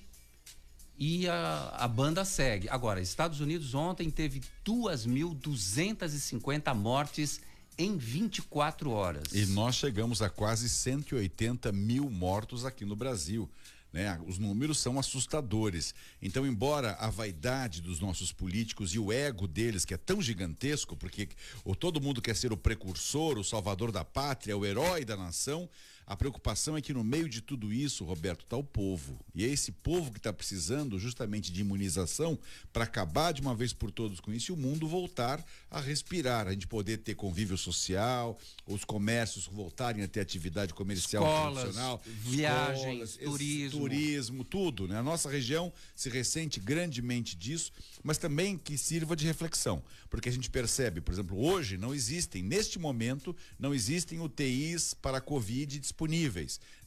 e a, a banda segue. Agora, Estados Unidos ontem teve 2.250 mortes em 24 horas. E nós chegamos a quase 180 mil mortos aqui no Brasil. Né? Os números são assustadores. Então, embora a vaidade dos nossos políticos e o ego deles, que é tão gigantesco, porque o, todo mundo quer ser o precursor, o salvador da pátria, o herói da nação, a preocupação é que no meio de tudo isso, Roberto, está o povo. E é esse povo que está precisando justamente de imunização para acabar de uma vez por todas com isso e o mundo voltar a respirar, a gente poder ter convívio social, os comércios voltarem a ter atividade comercial Escolas, tradicional, viagens, esse turismo. turismo, tudo, né? A nossa região se ressente grandemente disso, mas também que sirva de reflexão, porque a gente percebe, por exemplo, hoje não existem, neste momento, não existem UTIs para Covid disponíveis.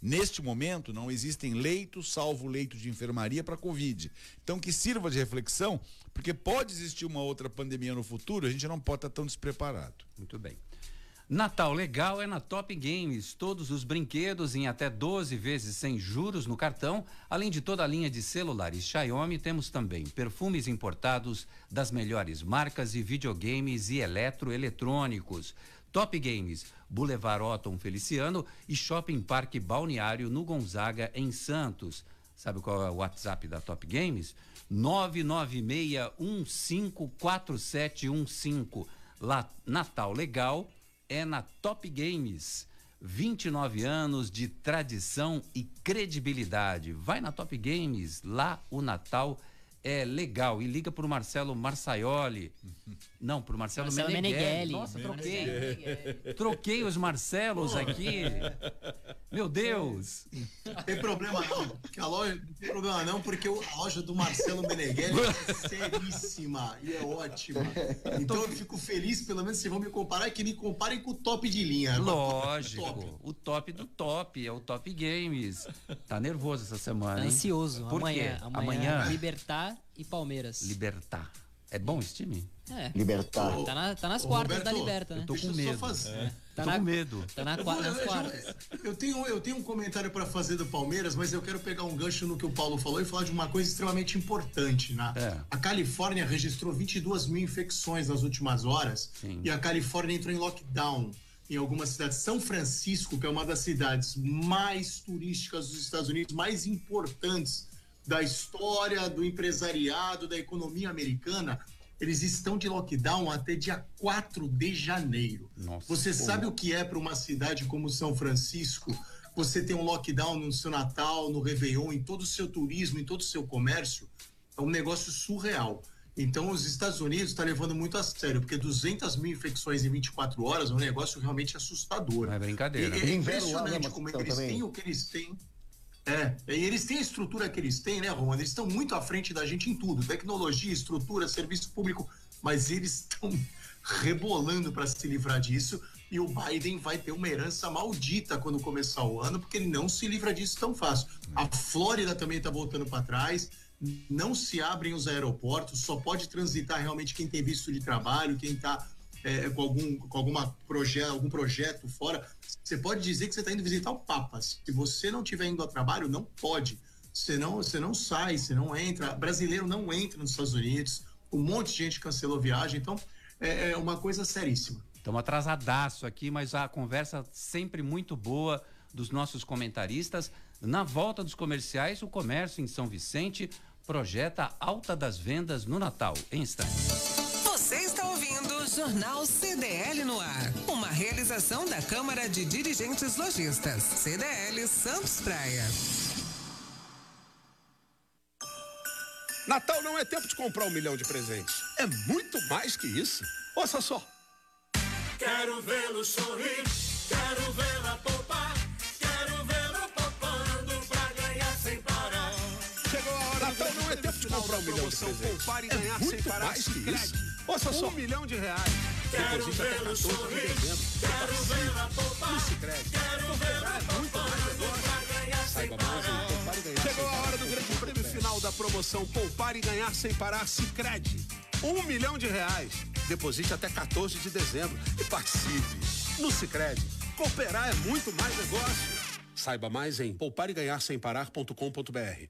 Neste momento, não existem leitos, salvo leito de enfermaria para Covid. Então, que sirva de reflexão, porque pode existir uma outra pandemia no futuro, a gente não pode estar tão despreparado. Muito bem. Natal legal é na Top Games. Todos os brinquedos em até 12 vezes sem juros no cartão, além de toda a linha de celulares Xiaomi, temos também perfumes importados das melhores marcas e videogames e eletroeletrônicos. Top Games, Boulevard Otton Feliciano e Shopping Parque Balneário no Gonzaga, em Santos. Sabe qual é o WhatsApp da Top Games? 996154715. Lá, Natal Legal é na Top Games. 29 anos de tradição e credibilidade. Vai na Top Games, lá o Natal é legal. E liga pro Marcelo Marçaioli. [LAUGHS] Não, pro Marcelo, Marcelo Meneghelli. Meneghelli. Nossa, troquei. Troquei os Marcelos aqui. Meu Deus! Tem problema não. Que a loja, não tem problema não, porque o- a loja do Marcelo Meneghelli é seríssima e é ótima. [LAUGHS] Então eu fico feliz, pelo menos se vão me comparar, que me comparem com o top de linha. Lógico, o top do top, é o Top Games. Tá nervoso essa semana, hein? Ansioso. Por amanhã, quê? amanhã. Libertar e Palmeiras. Libertar. É bom esse time? É. Libertar. Tá, na- tá nas Ô, quartas Roberto, da Liberta, né? Eu tô com medo. fazer. É. Tá tô na- com medo. Tá na, qua- nas eu- quartas. eu tenho, eu tenho um comentário para fazer do Palmeiras, mas eu quero pegar um gancho no que o Paulo falou e falar de uma coisa extremamente importante. Né? É. A Califórnia registrou 22 mil infecções nas últimas horas Sim. e a Califórnia entrou em lockdown em algumas cidades. São Francisco, que é uma das cidades mais turísticas dos Estados Unidos, mais importantes da história do empresariado, da economia americana, eles estão de lockdown até dia 4 de janeiro. Nossa. Você sabe o que é para uma cidade como São Francisco? Você tem um lockdown no seu Natal, no Réveillon, em todo o seu turismo, em todo o seu comércio? É um negócio surreal. Então, os Estados Unidos estão levando muito a sério, porque 200 mil infecções em 24 horas é um negócio realmente assustador. Não é brincadeira. E- É, né, impressionante como eles também. têm o que eles têm. É, e eles têm a estrutura que eles têm, né, Romano? Eles estão muito à frente da gente em tudo: tecnologia, estrutura, serviço público, mas eles estão [LAUGHS] rebolando para se livrar disso. E o Biden vai ter uma herança maldita quando começar o ano, porque ele não se livra disso tão fácil. A Flórida também está voltando para trás. Não se abrem os aeroportos, só pode transitar realmente quem tem visto de trabalho, quem está é, com algum com alguma proje algum projeto fora, você pode dizer que você está indo visitar o Papa. Se você não estiver indo a trabalho, não pode. Você não, você não sai, você não entra. Brasileiro não entra nos Estados Unidos. Um monte de gente cancelou viagem. Então, é, é uma coisa seríssima. Estamos atrasadaço aqui, mas a conversa sempre muito boa dos nossos comentaristas. Na volta dos comerciais, o comércio em São Vicente projeta alta das vendas no Natal. Em instantes. Jornal CDL no ar. Uma realização da Câmara de Dirigentes Lojistas. CDL Santos Praia. Natal não é tempo de comprar um milhão de presentes. É muito mais que isso. Ouça só. Quero vê-lo sorrir, quero vê-la poupar, quero vê-lo poupando pra ganhar sem parar. Chegou a hora Natal não é tempo de comprar um milhão de presentes. Poupar e é muito sem parar. mais que isso. Ouça só. Um milhão de reais. Quero Deposite até vê-lo 14 de sorrir, dezembro. quero vê-la poupar, quero vê-la sem Saiba mais em poupar e ganhar Chegou a hora do grande prêmio final da promoção Poupar e Ganhar Sem Parar Sicredi. Um milhão de reais. Deposite até 14 de dezembro e participe. No Sicredi, cooperar é muito mais negócio. Saiba mais em poupareganharsemparar.com.br.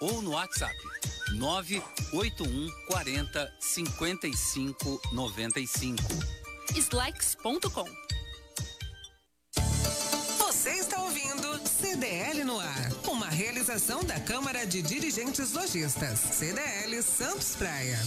ou no WhatsApp 981 40 55 95. Slex.com. Você está ouvindo CDL no ar. Uma realização da Câmara de Dirigentes Lojistas. CDL Santos Praia.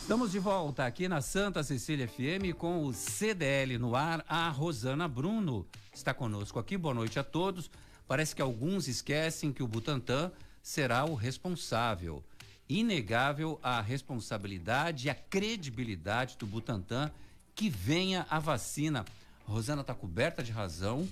Estamos de volta aqui na Santa Cecília FM com o CDL no ar. A Rosana Bruno está conosco aqui. Boa noite a todos. Parece que alguns esquecem que o Butantan será o responsável. Inegável a responsabilidade e a credibilidade do Butantan que venha a vacina. A Rosana está coberta de razão.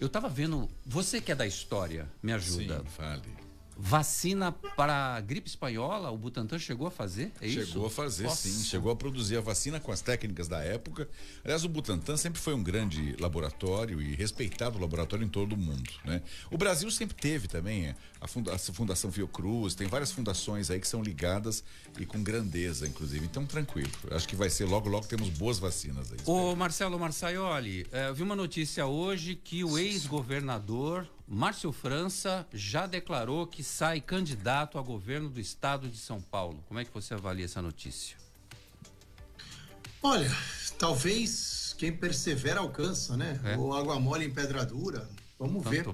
Eu estava vendo, você que é da história, me ajuda. Sim, fale. Vacina para a gripe espanhola, o Butantan chegou a fazer? É isso? Chegou a fazer, Nossa. sim. Chegou a produzir a vacina com as técnicas da época. Aliás, o Butantan sempre foi um grande laboratório e respeitado laboratório em todo o mundo, né? O Brasil sempre teve também a, funda a Fundação Fiocruz, tem várias fundações aí que são ligadas e com grandeza, inclusive. Então, tranquilo. Acho que vai ser logo, logo temos boas vacinas aí. Ô Marcelo Marçaioli, eh, eu vi uma notícia hoje que o ex-governador Márcio França já declarou que sai candidato a governo do estado de São Paulo. Como é que você avalia essa notícia? Olha, talvez quem persevera alcança, né? É. Ou água mole em pedra dura. Vamos Tanto ver.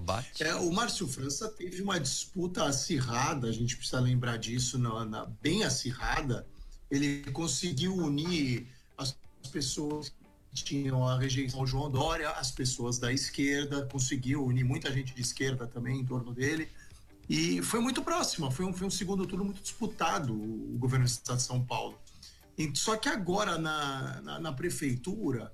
É, o Márcio França teve uma disputa acirrada, a gente precisa lembrar disso, na, na- bem acirrada. Ele conseguiu unir as pessoas que tinham a rejeição ao João Dória, as pessoas da esquerda, conseguiu unir muita gente de esquerda também em torno dele. E foi muito próxima, foi um, foi um segundo turno muito disputado, o governo do estado de São Paulo. E- só que agora na, na, na prefeitura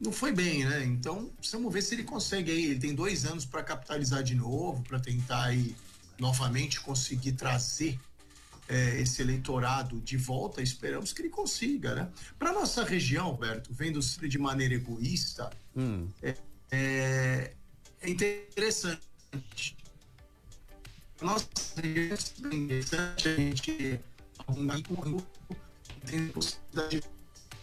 não foi bem, né? Então precisamos ver se ele consegue aí. Ele tem dois anos para capitalizar de novo, para tentar aí novamente conseguir trazer é, esse eleitorado de volta. Esperamos que ele consiga, né? Para nossa região, Alberto, vendo sempre de maneira egoísta, Hum. é, é, é interessante. Nossa região é interessante a gente tem possibilidade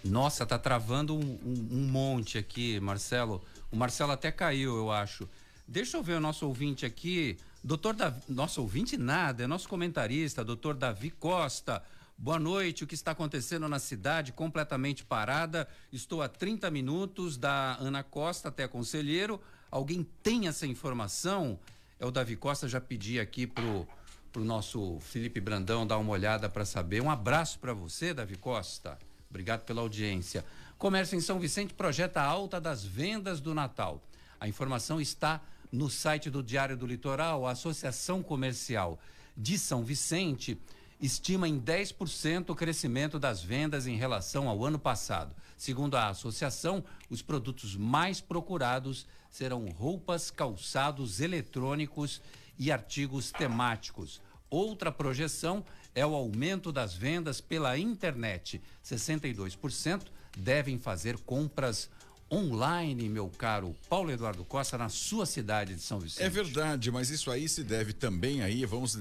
Nossa, tá travando um, um- um monte aqui, Marcelo. O Marcelo até caiu, eu acho. Deixa eu ver o nosso ouvinte aqui. Doutor Davi. Nosso ouvinte nada, é nosso comentarista, doutor Davi Costa. Boa noite. O que está acontecendo na cidade completamente parada? Estou a 30 minutos da Ana Costa até Conselheiro. Alguém tem essa informação? É o Davi Costa, já pedi aqui pro, pro nosso Felipe Brandão dar uma olhada para saber. Um abraço para você, Davi Costa. Obrigado pela audiência. Comércio em São Vicente projeta a alta das vendas do Natal. A informação está no site do Diário do Litoral. A Associação Comercial de São Vicente estima em 10% o crescimento das vendas em relação ao ano passado. Segundo a associação, os produtos mais procurados serão roupas, calçados, eletrônicos e artigos temáticos. Outra projeção é o aumento das vendas pela internet. 62% devem fazer compras online, meu caro Paulo Eduardo Costa, na sua cidade de São Vicente. É verdade, mas isso aí se deve também aí, vamos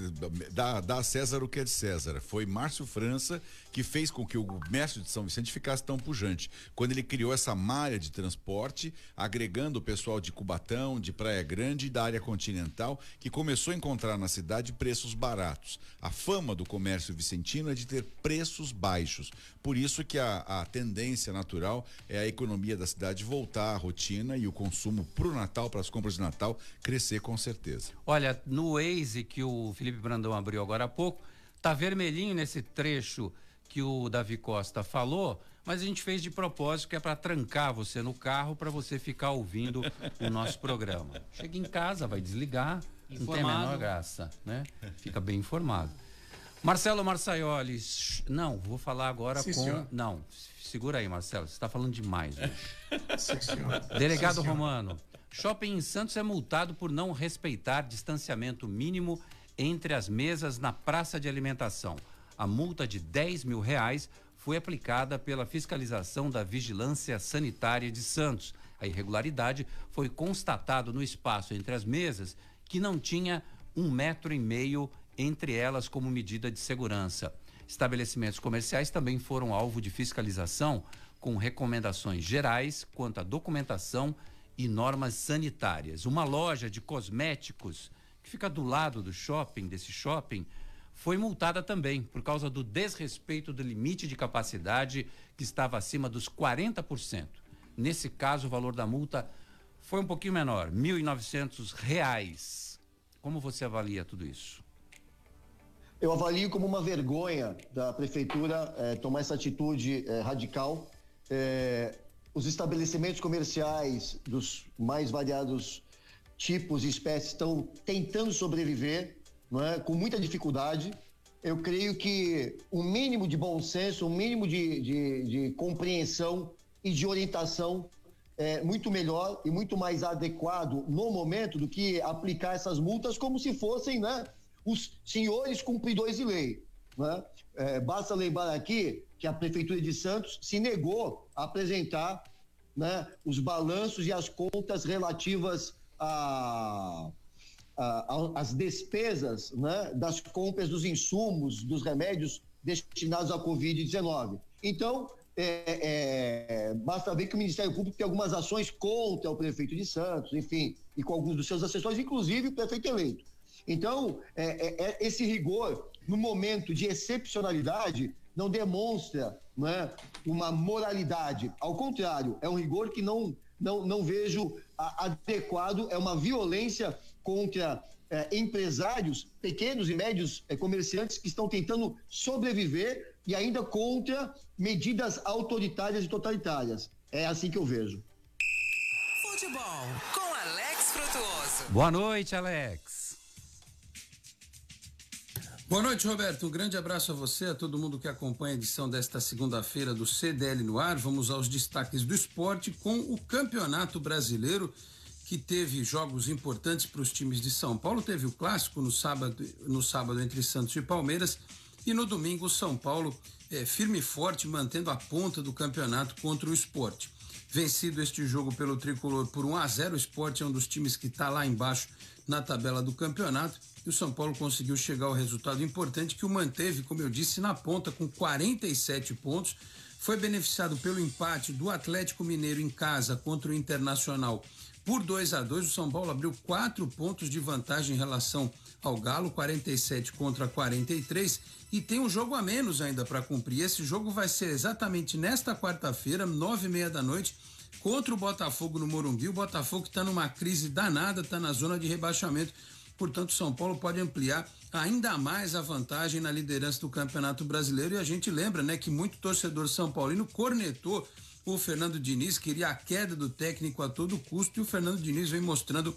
dar, dar a César o que é de César. Foi Márcio França que fez com que o comércio de São Vicente ficasse tão pujante. Quando ele criou essa malha de transporte, agregando o pessoal de Cubatão, de Praia Grande e da área continental, que começou a encontrar na cidade preços baratos. A fama do comércio vicentino é de ter preços baixos. Por isso que a, a tendência natural é a economia da cidade voltar à rotina e o consumo para o Natal, para as compras de Natal, crescer com certeza. Olha, no Waze que o Felipe Brandão abriu agora há pouco, tá vermelhinho nesse trecho que o Davi Costa falou, mas a gente fez de propósito que é para trancar você no carro para você ficar ouvindo o nosso programa. Chega em casa, vai desligar, não tem a Informado. menor graça, né? Fica bem informado. Marcelo Marçaioli, não, vou falar agora Sim, com. senhor. Não, segura aí, Marcelo, você está falando demais hoje. [LAUGHS] Sim, senhor. Delegado Sim. Romano, shopping em Santos é multado por não respeitar distanciamento mínimo entre as mesas na praça de alimentação. A multa de 10 mil reais foi aplicada pela fiscalização da Vigilância Sanitária de Santos. A irregularidade foi constatado no espaço entre as mesas que não tinha um metro e meio entre elas como medida de segurança. Estabelecimentos comerciais também foram alvo de fiscalização com recomendações gerais quanto à documentação e normas sanitárias. Uma loja de cosméticos que fica do lado do shopping, desse shopping, foi multada também por causa do desrespeito do limite de capacidade que estava acima dos 40%. Nesse caso, o valor da multa foi um pouquinho menor, 1.900 reais. Como você avalia tudo isso? Eu avalio como uma vergonha da prefeitura eh, tomar essa atitude eh, radical. Eh, os estabelecimentos comerciais dos mais variados tipos e espécies estão tentando sobreviver, é? com muita dificuldade. Eu creio que o mínimo de bom senso, o mínimo de, de, de compreensão e de orientação é muito melhor e muito mais adequado no momento do que aplicar essas multas como se fossem né, os senhores cumpridores de lei. Né? É, basta lembrar aqui que a Prefeitura de Santos se negou a apresentar né, os balanços e as contas relativas a, a, a, as despesas né, das compras dos insumos, dos remédios destinados à Covid-19. Então, é, é, basta ver que o Ministério Público tem algumas ações contra o prefeito de Santos, enfim, e com alguns dos seus assessores, inclusive o prefeito eleito. Então, é, é, é esse rigor, no momento de excepcionalidade, não demonstra né, uma moralidade. Ao contrário, é um rigor que não, não, não vejo adequado, é uma violência contra é, empresários, pequenos e médios é, comerciantes que estão tentando sobreviver e ainda contra medidas autoritárias e totalitárias. É assim que eu vejo. Futebol com Alex Frutuoso. Boa noite, Alex. Boa noite, Roberto. Um grande abraço a você, a todo mundo que acompanha a edição desta segunda-feira do CDL no ar. Vamos aos destaques do esporte com o Campeonato Brasileiro, que teve jogos importantes para os times de São Paulo. Teve o clássico no sábado, no sábado entre Santos e Palmeiras. E no domingo, o São Paulo é, firme e forte, mantendo a ponta do campeonato contra o esporte. Vencido este jogo pelo tricolor por 1 a 0 o esporte é um dos times que está lá embaixo na tabela do campeonato e o São Paulo conseguiu chegar ao resultado importante que o manteve, como eu disse, na ponta com 47 pontos. Foi beneficiado pelo empate do Atlético Mineiro em casa contra o Internacional por 2 a 2 O São Paulo abriu quatro pontos de vantagem em relação ao Galo, 47 contra 43, e tem um jogo a menos ainda para cumprir. Esse jogo vai ser exatamente nesta quarta-feira, nove e meia da noite, contra o Botafogo no Morumbi. O Botafogo está numa crise danada, está na zona de rebaixamento. Portanto, São Paulo pode ampliar ainda mais a vantagem na liderança do Campeonato Brasileiro. E a gente lembra, né, que muito torcedor São Paulino cornetou o Fernando Diniz, queria a queda do técnico a todo custo, e o Fernando Diniz vem mostrando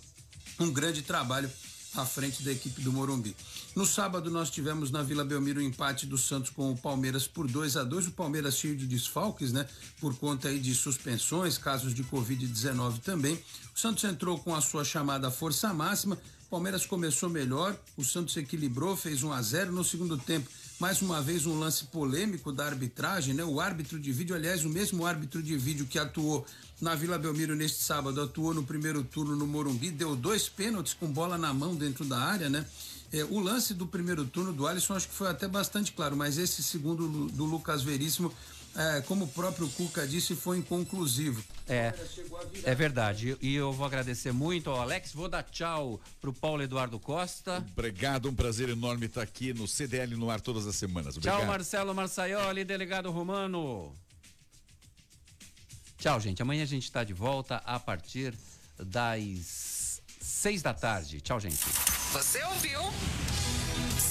um grande trabalho à frente da equipe do Morumbi. No sábado nós tivemos na Vila Belmiro o empate do Santos com o Palmeiras por 2 a 2 o Palmeiras cheio de desfalques, né? Por conta aí de suspensões, casos de Covid-19 também. O Santos entrou com a sua chamada força máxima, Palmeiras começou melhor, o Santos equilibrou, fez 1 a 0 no segundo tempo. Mais uma vez um lance polêmico da arbitragem, né? O árbitro de vídeo, aliás, o mesmo árbitro de vídeo que atuou na Vila Belmiro neste sábado, atuou no primeiro turno no Morumbi, deu dois pênaltis com bola na mão dentro da área, né? É, o lance do primeiro turno do Alisson acho que foi até bastante claro, mas esse segundo do Lucas Veríssimo é, como o próprio Cuca disse, foi inconclusivo. É, é verdade. E eu vou agradecer muito ao Alex. Vou dar tchau pro Paulo Eduardo Costa. Obrigado, um prazer enorme estar aqui no CDL no ar todas as semanas. Obrigado. Tchau, Marcelo Marçaioli, delegado Romano. Tchau, gente. Amanhã a gente está de volta a partir das seis da tarde. Tchau, gente. Você ouviu?